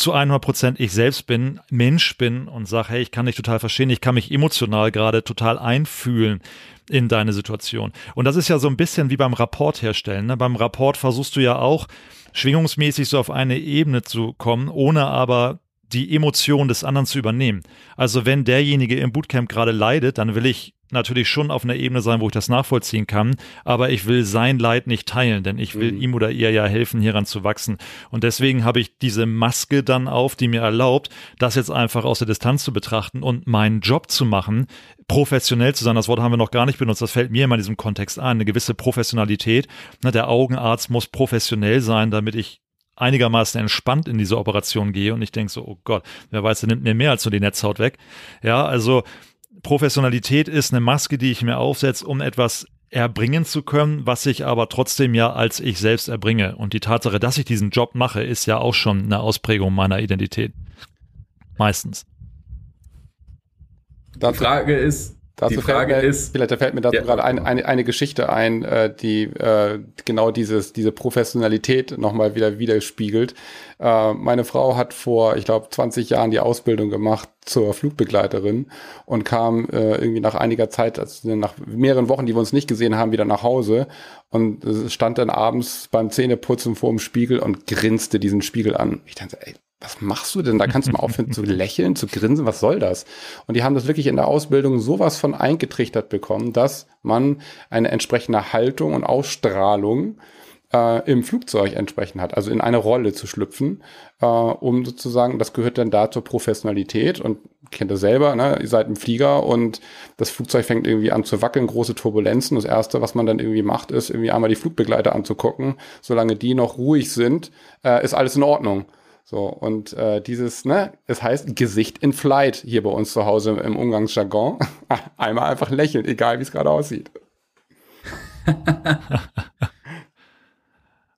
zu 100 Prozent ich selbst bin, Mensch bin und sage, hey, ich kann dich total verstehen, ich kann mich emotional gerade total einfühlen in deine Situation. Und das ist ja so ein bisschen wie beim Rapport herstellen. Ne? Beim Rapport versuchst du ja auch schwingungsmäßig so auf eine Ebene zu kommen, ohne aber die Emotion des anderen zu übernehmen. Also wenn derjenige im Bootcamp gerade leidet, dann will ich natürlich schon auf einer Ebene sein, wo ich das nachvollziehen kann, aber ich will sein Leid nicht teilen, denn ich will mhm. ihm oder ihr ja helfen, hieran zu wachsen. Und deswegen habe ich diese Maske dann auf, die mir erlaubt, das jetzt einfach aus der Distanz zu betrachten und meinen Job zu machen, professionell zu sein. Das Wort haben wir noch gar nicht benutzt. Das fällt mir immer in diesem Kontext ein. Eine gewisse Professionalität. Der Augenarzt muss professionell sein, damit ich einigermaßen entspannt in diese Operation gehe und ich denke so, oh Gott, wer weiß, der nimmt mir mehr als nur die Netzhaut weg. Ja, also Professionalität ist eine Maske, die ich mir aufsetze, um etwas erbringen zu können, was ich aber trotzdem ja als ich selbst erbringe. Und die Tatsache, dass ich diesen Job mache, ist ja auch schon eine Ausprägung meiner Identität. Meistens. Die Frage ist, Dazu die Frage mir, ist, vielleicht fällt mir dazu ja, gerade ein, eine, eine Geschichte ein, äh, die äh, genau dieses, diese Professionalität nochmal wieder widerspiegelt. Äh, meine Frau hat vor, ich glaube, 20 Jahren die Ausbildung gemacht zur Flugbegleiterin und kam äh, irgendwie nach einiger Zeit, also nach mehreren Wochen, die wir uns nicht gesehen haben, wieder nach Hause und stand dann abends beim Zähneputzen vor dem Spiegel und grinste diesen Spiegel an. Ich dachte, ey, was machst du denn? Da kannst du mal aufhören zu lächeln, zu grinsen, was soll das? Und die haben das wirklich in der Ausbildung sowas von eingetrichtert bekommen, dass man eine entsprechende Haltung und Ausstrahlung äh, im Flugzeug entsprechend hat, also in eine Rolle zu schlüpfen, äh, um sozusagen, das gehört dann da zur Professionalität und kennt ihr selber, ne? ihr seid im Flieger und das Flugzeug fängt irgendwie an zu wackeln, große Turbulenzen. Das Erste, was man dann irgendwie macht, ist irgendwie einmal die Flugbegleiter anzugucken. Solange die noch ruhig sind, äh, ist alles in Ordnung. So, und äh, dieses, ne, es heißt Gesicht in Flight hier bei uns zu Hause im Umgangsjargon. Einmal einfach lächeln, egal wie es gerade aussieht.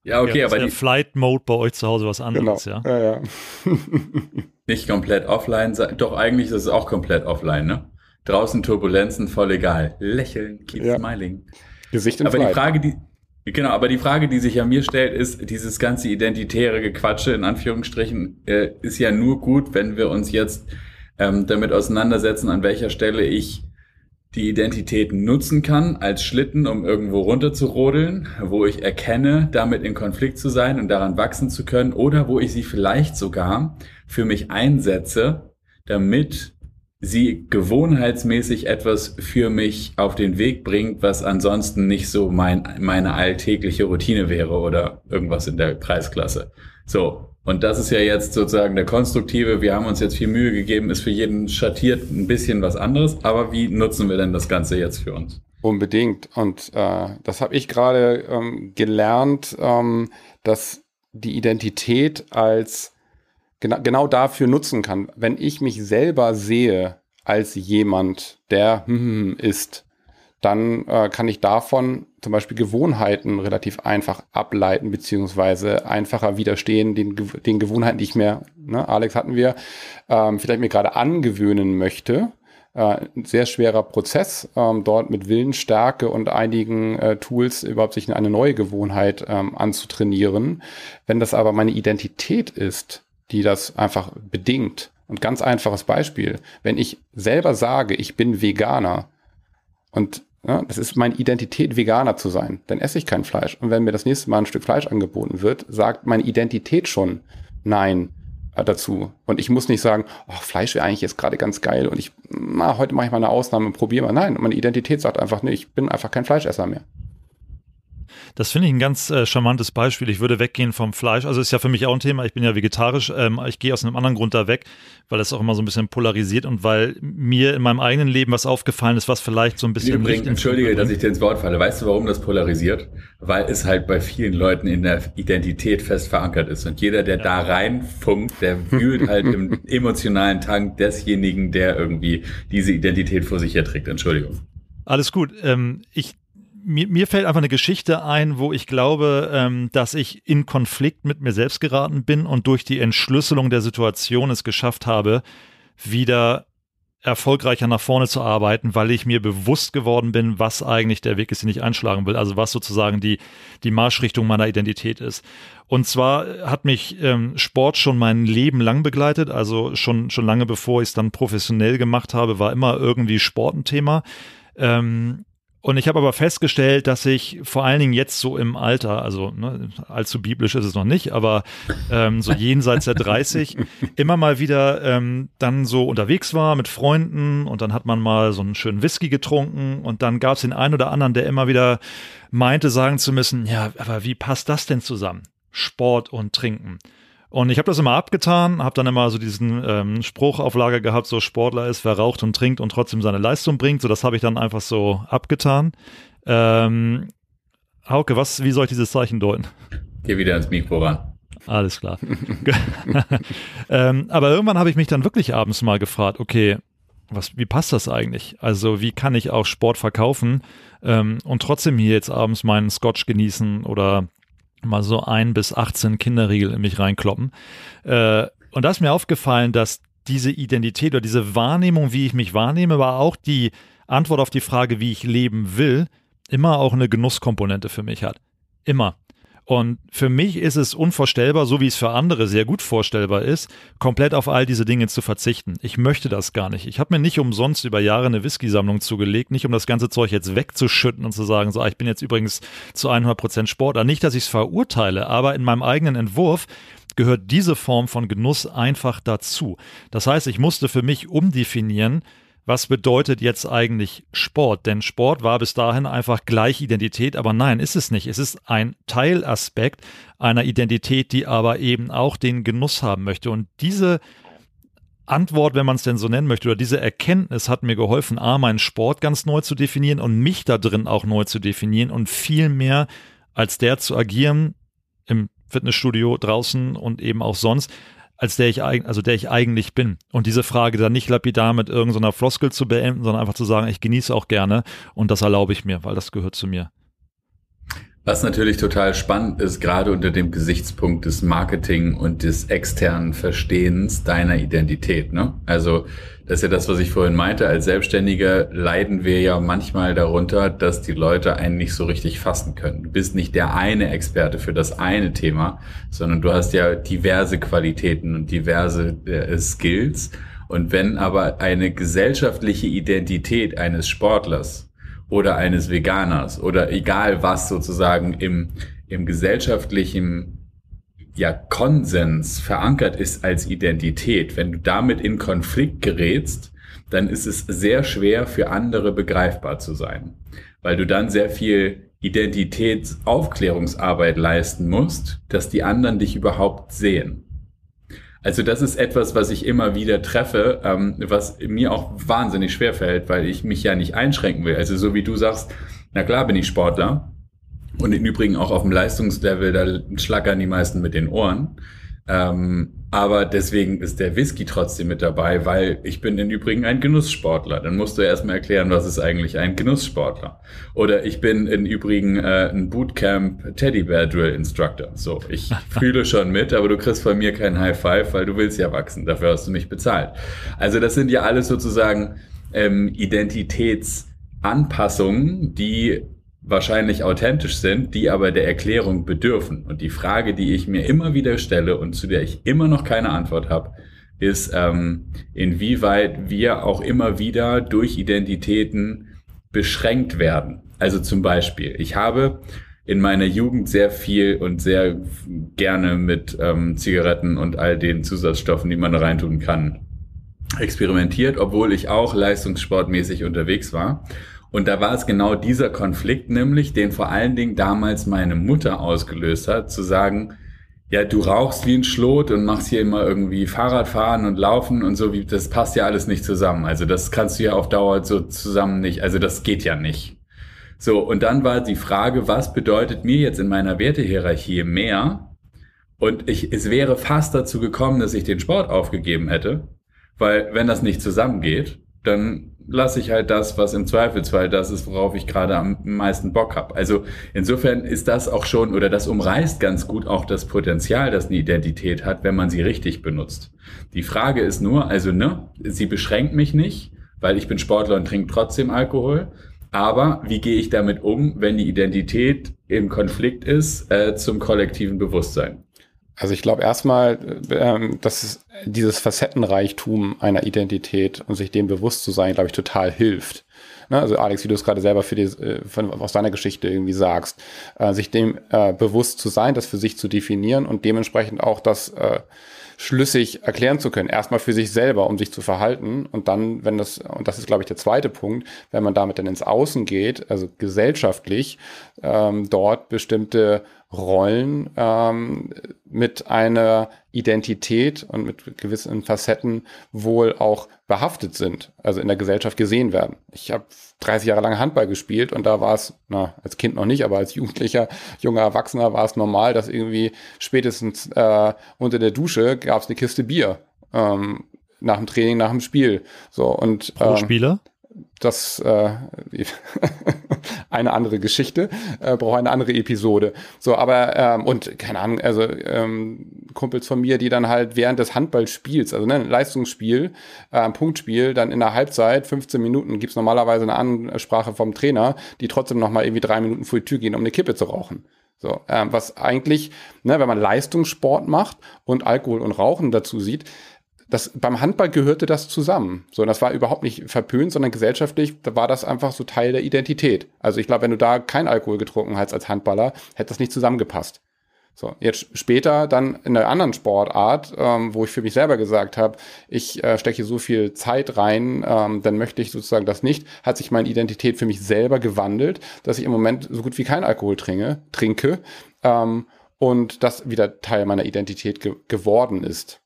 ja, okay, ja, aber der Flight Mode bei euch zu Hause was anderes, genau. ja. ja, ja. Nicht komplett offline sein. Doch, eigentlich ist es auch komplett offline, ne? Draußen Turbulenzen, voll egal. Lächeln, keep ja. smiling. Gesicht in aber Flight. die Frage, die, Genau, aber die Frage, die sich ja mir stellt, ist, dieses ganze identitäre Gequatsche in Anführungsstrichen äh, ist ja nur gut, wenn wir uns jetzt ähm, damit auseinandersetzen, an welcher Stelle ich die Identität nutzen kann als Schlitten, um irgendwo runter zu rodeln, wo ich erkenne, damit in Konflikt zu sein und daran wachsen zu können, oder wo ich sie vielleicht sogar für mich einsetze, damit sie gewohnheitsmäßig etwas für mich auf den Weg bringt, was ansonsten nicht so mein, meine alltägliche Routine wäre oder irgendwas in der Preisklasse. So. Und das ist ja jetzt sozusagen der konstruktive, wir haben uns jetzt viel Mühe gegeben, ist für jeden schattiert ein bisschen was anderes, aber wie nutzen wir denn das Ganze jetzt für uns? Unbedingt. Und äh, das habe ich gerade ähm, gelernt, ähm, dass die Identität als genau, genau dafür nutzen kann. Wenn ich mich selber sehe als jemand, der hm, hm, hm, ist, dann äh, kann ich davon zum Beispiel Gewohnheiten relativ einfach ableiten, beziehungsweise einfacher widerstehen den, den Gewohnheiten, die ich mir, ne, Alex hatten wir, ähm, vielleicht mir gerade angewöhnen möchte. Äh, ein sehr schwerer Prozess, ähm, dort mit Willensstärke und einigen äh, Tools überhaupt sich eine neue Gewohnheit ähm, anzutrainieren. Wenn das aber meine Identität ist, die das einfach bedingt. Und ganz einfaches Beispiel, wenn ich selber sage, ich bin Veganer und ja, das ist meine Identität, Veganer zu sein, dann esse ich kein Fleisch. Und wenn mir das nächste Mal ein Stück Fleisch angeboten wird, sagt meine Identität schon Nein äh, dazu. Und ich muss nicht sagen, oh, Fleisch wäre eigentlich jetzt gerade ganz geil und ich, na, heute mache ich mal eine Ausnahme und probiere mal. Nein, meine Identität sagt einfach, nee, ich bin einfach kein Fleischesser mehr. Das finde ich ein ganz äh, charmantes Beispiel. Ich würde weggehen vom Fleisch. Also ist ja für mich auch ein Thema. Ich bin ja vegetarisch. Ähm, ich gehe aus einem anderen Grund da weg, weil das auch immer so ein bisschen polarisiert und weil mir in meinem eigenen Leben was aufgefallen ist, was vielleicht so ein bisschen. Übrigens, entschuldige, dass ich dir ins Wort falle. Weißt du, warum das polarisiert? Weil es halt bei vielen Leuten in der Identität fest verankert ist. Und jeder, der ja. da reinfunkt, der wühlt halt im emotionalen Tank desjenigen, der irgendwie diese Identität vor sich herträgt. Entschuldigung. Alles gut. Ähm, ich mir, mir fällt einfach eine Geschichte ein, wo ich glaube, ähm, dass ich in Konflikt mit mir selbst geraten bin und durch die Entschlüsselung der Situation es geschafft habe, wieder erfolgreicher nach vorne zu arbeiten, weil ich mir bewusst geworden bin, was eigentlich der Weg ist, den ich einschlagen will, also was sozusagen die, die Marschrichtung meiner Identität ist. Und zwar hat mich ähm, Sport schon mein Leben lang begleitet, also schon, schon lange bevor ich es dann professionell gemacht habe, war immer irgendwie Sport ein Thema. Ähm, Und ich habe aber festgestellt, dass ich vor allen Dingen jetzt so im Alter, also ne, allzu biblisch ist es noch nicht, aber ähm, so jenseits der 30, immer mal wieder ähm, dann so unterwegs war mit Freunden und dann hat man mal so einen schönen Whisky getrunken und dann gab es den einen oder anderen, der immer wieder meinte, sagen zu müssen, ja, aber wie passt das denn zusammen? Sport und Trinken. Und ich habe das immer abgetan, habe dann immer so diesen ähm, Spruch auf Lager gehabt, so Sportler ist, wer raucht und trinkt und trotzdem seine Leistung bringt. So, das habe ich dann einfach so abgetan. Ähm, Hauke, was, wie soll ich dieses Zeichen deuten? Geh wieder ins Mikro ran. Alles klar. ähm, aber irgendwann habe ich mich dann wirklich abends mal gefragt, okay, was, wie passt das eigentlich? Also wie kann ich auch Sport verkaufen ähm, und trotzdem hier jetzt abends meinen Scotch genießen oder mal so ein bis 18 Kinderriegel in mich reinkloppen. Äh, und da ist mir aufgefallen, dass diese Identität oder diese Wahrnehmung, wie ich mich wahrnehme, aber auch die Antwort auf die Frage, wie ich leben will, immer auch eine Genusskomponente für mich hat. Immer. Und für mich ist es unvorstellbar, so wie es für andere sehr gut vorstellbar ist, komplett auf all diese Dinge zu verzichten. Ich möchte das gar nicht. Ich habe mir nicht umsonst über Jahre eine Whisky-Sammlung zugelegt, nicht um das ganze Zeug jetzt wegzuschütten und zu sagen, so, ah, ich bin jetzt übrigens zu 100% Sportler. Nicht, dass ich es verurteile, aber in meinem eigenen Entwurf gehört diese Form von Genuss einfach dazu. Das heißt, ich musste für mich umdefinieren, was bedeutet jetzt eigentlich Sport? Denn Sport war bis dahin einfach gleich Identität, aber nein, ist es nicht. Es ist ein Teilaspekt einer Identität, die aber eben auch den Genuss haben möchte. Und diese Antwort, wenn man es denn so nennen möchte, oder diese Erkenntnis hat mir geholfen, A, meinen Sport ganz neu zu definieren und mich da drin auch neu zu definieren und viel mehr als der zu agieren im Fitnessstudio draußen und eben auch sonst, als der ich, also der ich eigentlich bin. Und diese Frage dann nicht lapidar mit irgendeiner Floskel zu beenden, sondern einfach zu sagen, ich genieße auch gerne und das erlaube ich mir, weil das gehört zu mir. Was natürlich total spannend ist, gerade unter dem Gesichtspunkt des Marketing und des externen Verstehens deiner Identität. Ne? Also das ist ja das, was ich vorhin meinte. Als Selbstständiger leiden wir ja manchmal darunter, dass die Leute einen nicht so richtig fassen können. Du bist nicht der eine Experte für das eine Thema, sondern du hast ja diverse Qualitäten und diverse äh, Skills. Und wenn aber eine gesellschaftliche Identität eines Sportlers oder eines Veganers oder egal was sozusagen im, im gesellschaftlichen ja, Konsens verankert ist als Identität, wenn du damit in Konflikt gerätst, dann ist es sehr schwer für andere begreifbar zu sein, weil du dann sehr viel Identitätsaufklärungsarbeit leisten musst, dass die anderen dich überhaupt sehen. Also das ist etwas, was ich immer wieder treffe, ähm, was mir auch wahnsinnig schwer fällt, weil ich mich ja nicht einschränken will. Also so wie du sagst, na klar bin ich Sportler und im Übrigen auch auf dem Leistungslevel, da schlackern die meisten mit den Ohren. Ähm, aber deswegen ist der Whisky trotzdem mit dabei, weil ich bin im Übrigen ein Genusssportler. Dann musst du erstmal erklären, was ist eigentlich ein Genusssportler. Oder ich bin im Übrigen äh, ein Bootcamp Teddybär Drill Instructor. So, ich fühle schon mit, aber du kriegst von mir kein High Five, weil du willst ja wachsen. Dafür hast du mich bezahlt. Also das sind ja alles sozusagen ähm, Identitätsanpassungen, die wahrscheinlich authentisch sind, die aber der Erklärung bedürfen. Und die Frage, die ich mir immer wieder stelle und zu der ich immer noch keine Antwort habe, ist, ähm, inwieweit wir auch immer wieder durch Identitäten beschränkt werden. Also zum Beispiel, ich habe in meiner Jugend sehr viel und sehr gerne mit ähm, Zigaretten und all den Zusatzstoffen, die man reintun kann, experimentiert, obwohl ich auch leistungssportmäßig unterwegs war. Und da war es genau dieser Konflikt, nämlich den vor allen Dingen damals meine Mutter ausgelöst hat, zu sagen, ja, du rauchst wie ein Schlot und machst hier immer irgendwie Fahrrad fahren und laufen und so, wie, das passt ja alles nicht zusammen. Also das kannst du ja auf Dauer so zusammen nicht, also das geht ja nicht. So, und dann war die Frage, was bedeutet mir jetzt in meiner Wertehierarchie mehr? Und ich, es wäre fast dazu gekommen, dass ich den Sport aufgegeben hätte, weil wenn das nicht zusammengeht, dann lasse ich halt das, was im Zweifelsfall das ist, worauf ich gerade am meisten Bock habe. Also insofern ist das auch schon oder das umreißt ganz gut auch das Potenzial, das eine Identität hat, wenn man sie richtig benutzt. Die Frage ist nur, also ne, sie beschränkt mich nicht, weil ich bin Sportler und trinke trotzdem Alkohol. Aber wie gehe ich damit um, wenn die Identität im Konflikt ist äh, zum kollektiven Bewusstsein? Also ich glaube erstmal, ähm, dass dieses Facettenreichtum einer Identität und sich dem bewusst zu sein, glaube ich, total hilft. Ne? Also Alex, wie du es gerade selber für die, äh, von, aus deiner Geschichte irgendwie sagst, äh, sich dem äh, bewusst zu sein, das für sich zu definieren und dementsprechend auch das äh, schlüssig erklären zu können. Erstmal für sich selber, um sich zu verhalten. Und dann, wenn das, und das ist, glaube ich, der zweite Punkt, wenn man damit dann ins Außen geht, also gesellschaftlich, ähm, dort bestimmte Rollen ähm, mit einer Identität und mit gewissen Facetten wohl auch behaftet sind, also in der Gesellschaft gesehen werden. Ich habe 30 Jahre lang Handball gespielt und da war es, na, als Kind noch nicht, aber als Jugendlicher, junger Erwachsener war es normal, dass irgendwie spätestens äh, unter der Dusche gab es eine Kiste Bier. Ähm, nach dem Training, nach dem Spiel. So und Pro ähm, Spieler? Das äh, eine andere Geschichte, äh, braucht eine andere Episode. So, aber ähm, und keine Ahnung, also ähm, Kumpels von mir, die dann halt während des Handballspiels, also ne, Leistungsspiel, äh, Punktspiel, dann in der Halbzeit, 15 Minuten, gibt's normalerweise eine Ansprache vom Trainer, die trotzdem noch mal irgendwie drei Minuten vor die Tür gehen, um eine Kippe zu rauchen. So, ähm, was eigentlich, ne, wenn man Leistungssport macht und Alkohol und Rauchen dazu sieht, das, beim Handball gehörte das zusammen. So, und das war überhaupt nicht verpönt, sondern gesellschaftlich war das einfach so Teil der Identität. Also ich glaube, wenn du da kein Alkohol getrunken hast als Handballer, hätte das nicht zusammengepasst. So, jetzt später dann in einer anderen Sportart, ähm, wo ich für mich selber gesagt habe, ich äh, stecke so viel Zeit rein, ähm, dann möchte ich sozusagen das nicht, hat sich meine Identität für mich selber gewandelt, dass ich im Moment so gut wie kein Alkohol trinke, trinke ähm, und das wieder Teil meiner Identität ge geworden ist.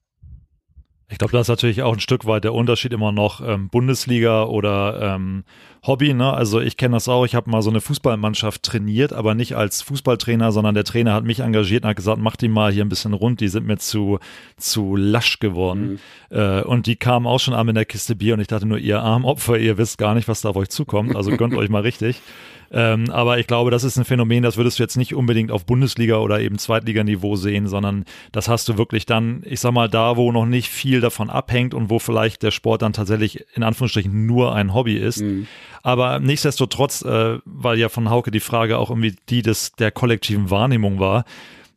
Ich glaube, da ist natürlich auch ein Stück weit der Unterschied immer noch ähm, Bundesliga oder ähm, Hobby. Ne? Also ich kenne das auch. Ich habe mal so eine Fußballmannschaft trainiert, aber nicht als Fußballtrainer, sondern der Trainer hat mich engagiert und hat gesagt, mach die mal hier ein bisschen rund. Die sind mir zu zu lasch geworden. Mhm. Äh, und die kamen auch schon an in der Kiste Bier und ich dachte nur, ihr Armopfer, ihr wisst gar nicht, was da auf euch zukommt. Also gönnt euch mal richtig. Ähm, aber ich glaube, das ist ein Phänomen, das würdest du jetzt nicht unbedingt auf Bundesliga oder eben Zweitliganiveau sehen, sondern das hast du wirklich dann, ich sag mal, da, wo noch nicht viel davon abhängt und wo vielleicht der Sport dann tatsächlich in Anführungsstrichen nur ein Hobby ist. Mhm. Aber nichtsdestotrotz, äh, weil ja von Hauke die Frage auch irgendwie die des der kollektiven Wahrnehmung war,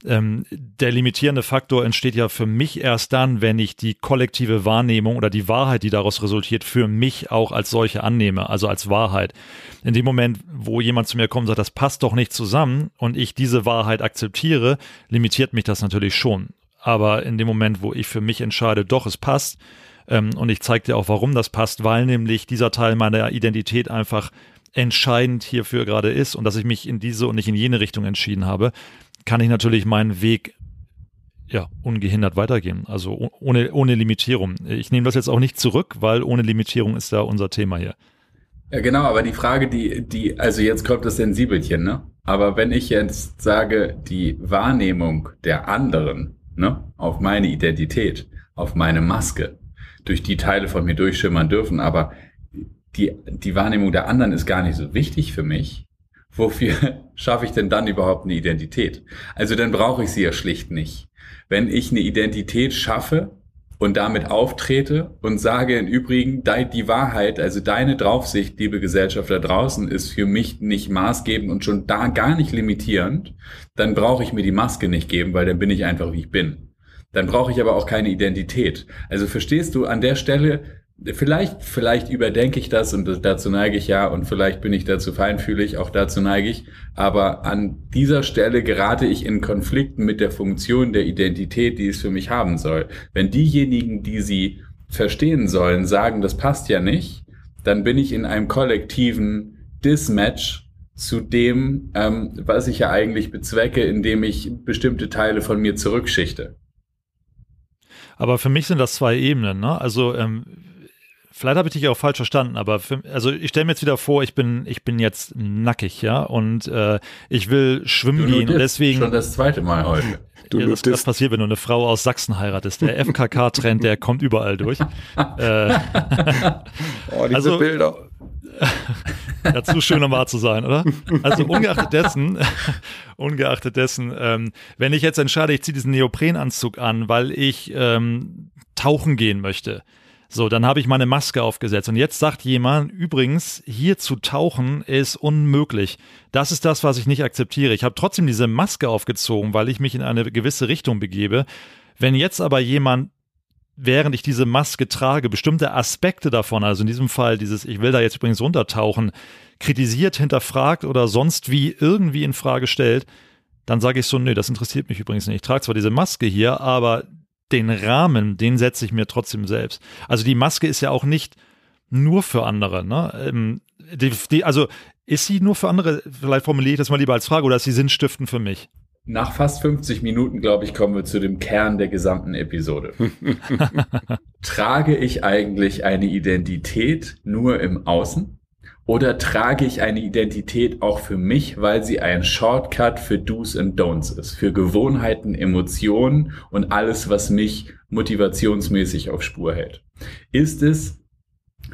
ähm, der limitierende Faktor entsteht ja für mich erst dann, wenn ich die kollektive Wahrnehmung oder die Wahrheit, die daraus resultiert, für mich auch als solche annehme, also als Wahrheit. In dem Moment, wo jemand zu mir kommt und sagt, das passt doch nicht zusammen und ich diese Wahrheit akzeptiere, limitiert mich das natürlich schon. Aber in dem Moment, wo ich für mich entscheide, doch, es passt, ähm, und ich zeige dir auch, warum das passt, weil nämlich dieser Teil meiner Identität einfach entscheidend hierfür gerade ist und dass ich mich in diese und nicht in jene Richtung entschieden habe, kann ich natürlich meinen Weg ja, ungehindert weitergehen. Also ohne, ohne Limitierung. Ich nehme das jetzt auch nicht zurück, weil ohne Limitierung ist da unser Thema hier. Ja, genau, aber die Frage, die, die, also jetzt kommt das Sensibelchen, ne? Aber wenn ich jetzt sage, die Wahrnehmung der anderen, ne, auf meine Identität, auf meine Maske, durch die Teile von mir durchschimmern dürfen, aber die, die Wahrnehmung der anderen ist gar nicht so wichtig für mich, wofür schaffe ich denn dann überhaupt eine Identität? Also dann brauche ich sie ja schlicht nicht. Wenn ich eine Identität schaffe und damit auftrete und sage im Übrigen, die Wahrheit, also deine Draufsicht, liebe Gesellschaft da draußen, ist für mich nicht maßgebend und schon da gar nicht limitierend, dann brauche ich mir die Maske nicht geben, weil dann bin ich einfach, wie ich bin. Dann brauche ich aber auch keine Identität. Also verstehst du, an der Stelle Vielleicht, vielleicht überdenke ich das und dazu neige ich ja und vielleicht bin ich dazu feinfühlig, auch dazu neige ich. Aber an dieser Stelle gerate ich in Konflikten mit der Funktion der Identität, die es für mich haben soll. Wenn diejenigen, die sie verstehen sollen, sagen, das passt ja nicht, dann bin ich in einem kollektiven Dismatch zu dem, ähm, was ich ja eigentlich bezwecke, indem ich bestimmte Teile von mir zurückschichte. Aber für mich sind das zwei Ebenen. Ne? Also ähm, Vielleicht habe ich dich auch falsch verstanden, aber für, also ich stelle mir jetzt wieder vor, ich bin ich bin jetzt nackig, ja, und äh, ich will schwimmen du gehen und deswegen schon das zweite Mal heute. Du ja, das, das, passiert, wenn du eine Frau aus Sachsen heiratest. Der FKK-Trend, der kommt überall durch. äh, oh, diese also, Bilder. Zu schön, um wahr zu sein, oder? Also ungeachtet dessen, ungeachtet dessen, ähm, wenn ich jetzt entscheide, ich ziehe diesen Neoprenanzug an, weil ich ähm, tauchen gehen möchte, so, dann habe ich meine Maske aufgesetzt und jetzt sagt jemand, übrigens, hier zu tauchen ist unmöglich. Das ist das, was ich nicht akzeptiere. Ich habe trotzdem diese Maske aufgezogen, weil ich mich in eine gewisse Richtung begebe. Wenn jetzt aber jemand während ich diese Maske trage, bestimmte Aspekte davon, also in diesem Fall dieses, ich will da jetzt übrigens runtertauchen, kritisiert, hinterfragt oder sonst wie irgendwie in Frage stellt, dann sage ich so, nee, das interessiert mich übrigens nicht. Ich trage zwar diese Maske hier, aber den Rahmen, den setze ich mir trotzdem selbst. Also die Maske ist ja auch nicht nur für andere. Ne? Ähm, die, die, also ist sie nur für andere? Vielleicht formuliere ich das mal lieber als Frage oder ist sie sinnstiftend für mich? Nach fast 50 Minuten, glaube ich, kommen wir zu dem Kern der gesamten Episode. Trage ich eigentlich eine Identität nur im Außen? Oder trage ich eine Identität auch für mich, weil sie ein Shortcut für Do's und Don'ts ist, für Gewohnheiten, Emotionen und alles, was mich motivationsmäßig auf Spur hält? Ist es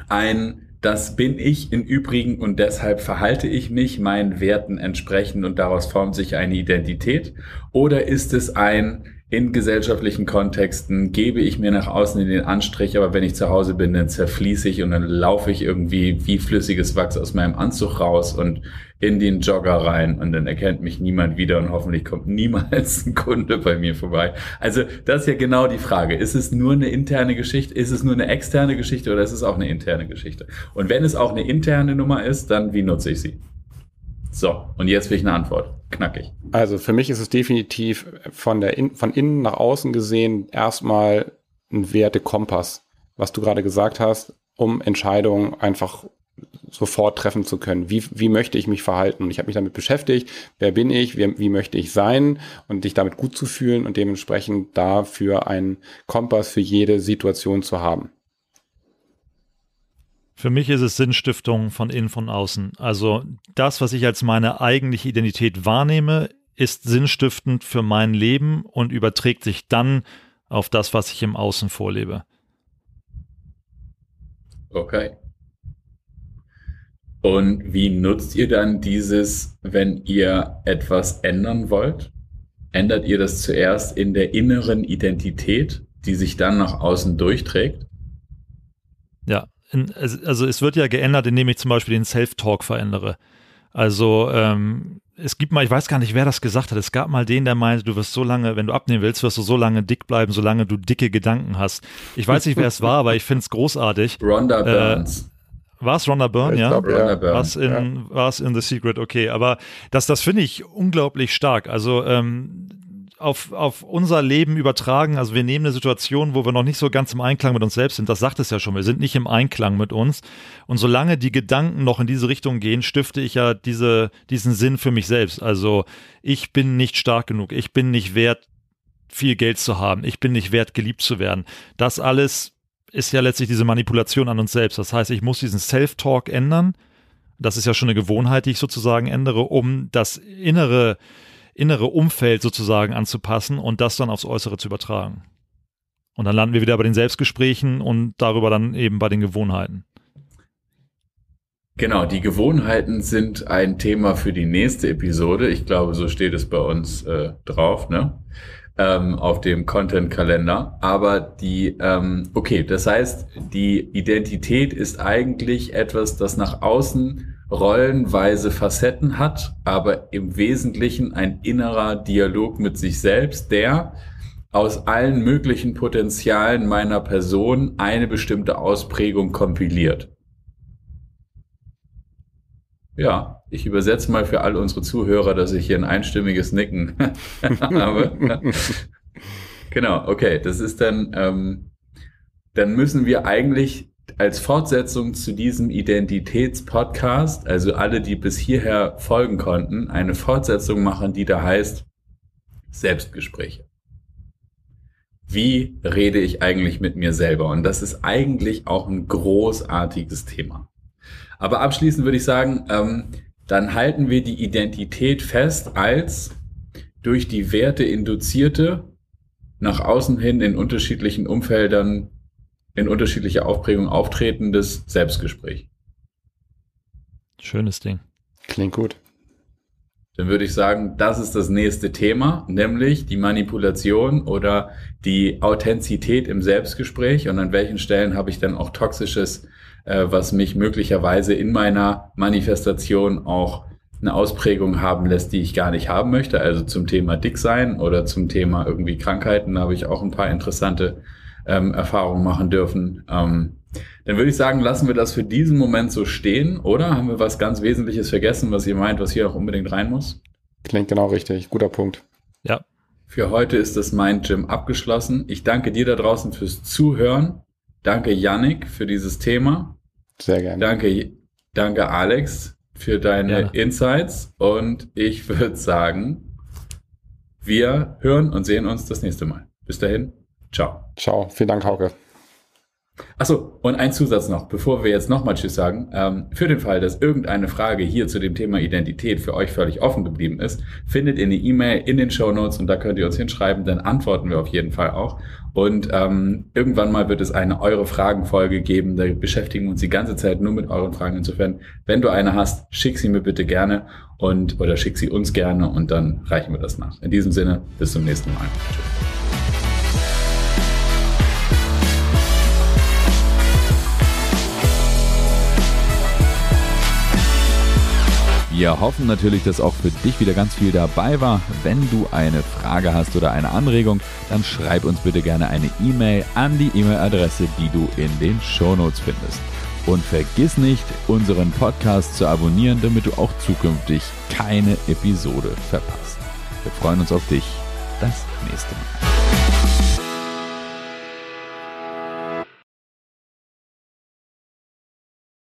ein das bin ich im Übrigen und deshalb verhalte ich mich meinen Werten entsprechend und daraus formt sich eine Identität? Oder ist es ein, in gesellschaftlichen Kontexten gebe ich mir nach außen in den Anstrich, aber wenn ich zu Hause bin, dann zerfließe ich und dann laufe ich irgendwie wie flüssiges Wachs aus meinem Anzug raus und in den Jogger rein und dann erkennt mich niemand wieder und hoffentlich kommt niemals ein Kunde bei mir vorbei. Also das ist ja genau die Frage. Ist es nur eine interne Geschichte? Ist es nur eine externe Geschichte oder ist es auch eine interne Geschichte? Und wenn es auch eine interne Nummer ist, dann wie nutze ich sie? So, und jetzt will ich eine Antwort. Knackig. Also für mich ist es definitiv von, der in, von innen nach außen gesehen erstmal ein Wertekompass, was du gerade gesagt hast, um Entscheidungen einfach sofort treffen zu können. Wie, wie möchte ich mich verhalten? Und ich habe mich damit beschäftigt, wer bin ich, wie, wie möchte ich sein und dich damit gut zu fühlen und dementsprechend dafür einen Kompass für jede Situation zu haben. Für mich ist es Sinnstiftung von innen, von außen. Also das, was ich als meine eigentliche Identität wahrnehme, ist sinnstiftend für mein Leben und überträgt sich dann auf das, was ich im Außen vorlebe. Okay. Und wie nutzt ihr dann dieses, wenn ihr etwas ändern wollt? Ändert ihr das zuerst in der inneren Identität, die sich dann nach außen durchträgt? Ja, also es wird ja geändert, indem ich zum Beispiel den Self-Talk verändere. Also ähm, es gibt mal, ich weiß gar nicht, wer das gesagt hat. Es gab mal den, der meinte, du wirst so lange, wenn du abnehmen willst, wirst du so lange dick bleiben, solange du dicke Gedanken hast. Ich weiß nicht, wer es war, aber ich finde es großartig. Rhonda äh, Burns. Äh, war es Rhonda Byrne, ja? Glaub, ja. Was in, ja. War's in The Secret, okay. Aber das, das finde ich unglaublich stark. Also ähm, auf, auf unser Leben übertragen. Also wir nehmen eine Situation, wo wir noch nicht so ganz im Einklang mit uns selbst sind. Das sagt es ja schon. Wir sind nicht im Einklang mit uns. Und solange die Gedanken noch in diese Richtung gehen, stifte ich ja diese, diesen Sinn für mich selbst. Also ich bin nicht stark genug. Ich bin nicht wert, viel Geld zu haben. Ich bin nicht wert, geliebt zu werden. Das alles ist ja letztlich diese Manipulation an uns selbst. Das heißt, ich muss diesen Self-Talk ändern. Das ist ja schon eine Gewohnheit, die ich sozusagen ändere, um das innere innere Umfeld sozusagen anzupassen und das dann aufs Äußere zu übertragen. Und dann landen wir wieder bei den Selbstgesprächen und darüber dann eben bei den Gewohnheiten. Genau, die Gewohnheiten sind ein Thema für die nächste Episode. Ich glaube, so steht es bei uns äh, drauf, ne? Ähm, auf dem Content-Kalender. Aber die, ähm, okay, das heißt, die Identität ist eigentlich etwas, das nach außen rollenweise Facetten hat, aber im Wesentlichen ein innerer Dialog mit sich selbst, der aus allen möglichen Potenzialen meiner Person eine bestimmte Ausprägung kompiliert. Ja, ich übersetze mal für all unsere Zuhörer, dass ich hier ein einstimmiges Nicken habe. genau, okay, das ist dann, ähm, dann müssen wir eigentlich als Fortsetzung zu diesem Identitätspodcast, also alle, die bis hierher folgen konnten, eine Fortsetzung machen, die da heißt Selbstgespräche. Wie rede ich eigentlich mit mir selber? Und das ist eigentlich auch ein großartiges Thema. Aber abschließend würde ich sagen, ähm, dann halten wir die Identität fest als durch die Werte induzierte, nach außen hin in unterschiedlichen Umfeldern in unterschiedlicher Aufprägung auftretendes Selbstgespräch. Schönes Ding. Klingt gut. Dann würde ich sagen, das ist das nächste Thema, nämlich die Manipulation oder die Authentizität im Selbstgespräch und an welchen Stellen habe ich dann auch toxisches, äh, was mich möglicherweise in meiner Manifestation auch eine Ausprägung haben lässt, die ich gar nicht haben möchte. Also zum Thema Dicksein oder zum Thema irgendwie Krankheiten habe ich auch ein paar interessante ähm, Erfahrungen machen dürfen. Ähm, dann würde ich sagen, lassen wir das für diesen Moment so stehen, oder? Haben wir was ganz Wesentliches vergessen, was ihr meint, was hier auch unbedingt rein muss? Klingt genau richtig. Guter Punkt. Ja. Für heute ist das Mind Gym abgeschlossen. Ich danke dir da draußen fürs Zuhören. Danke Yannick für dieses Thema. Sehr gerne. Danke, danke Alex für deine Gerne. Insights und ich würde sagen, wir hören und sehen uns das nächste Mal. Bis dahin, ciao. Ciao. Vielen Dank, Hauke. Achso, und ein Zusatz noch, bevor wir jetzt nochmal Tschüss sagen. Ähm, für den Fall, dass irgendeine Frage hier zu dem Thema Identität für euch völlig offen geblieben ist, findet ihr eine E-Mail in den Show Notes und da könnt ihr uns hinschreiben, dann antworten wir auf jeden Fall auch. Und ähm, irgendwann mal wird es eine Eure Fragen-Folge geben, da beschäftigen wir uns die ganze Zeit nur mit euren Fragen. Insofern, wenn du eine hast, schick sie mir bitte gerne und oder schick sie uns gerne und dann reichen wir das nach. In diesem Sinne, bis zum nächsten Mal. Tschüss. Wir hoffen natürlich, dass auch für dich wieder ganz viel dabei war. Wenn du eine Frage hast oder eine Anregung, dann schreib uns bitte gerne eine E-Mail an die E-Mail-Adresse, die du in den Shownotes findest. Und vergiss nicht, unseren Podcast zu abonnieren, damit du auch zukünftig keine Episode verpasst. Wir freuen uns auf dich das nächste Mal.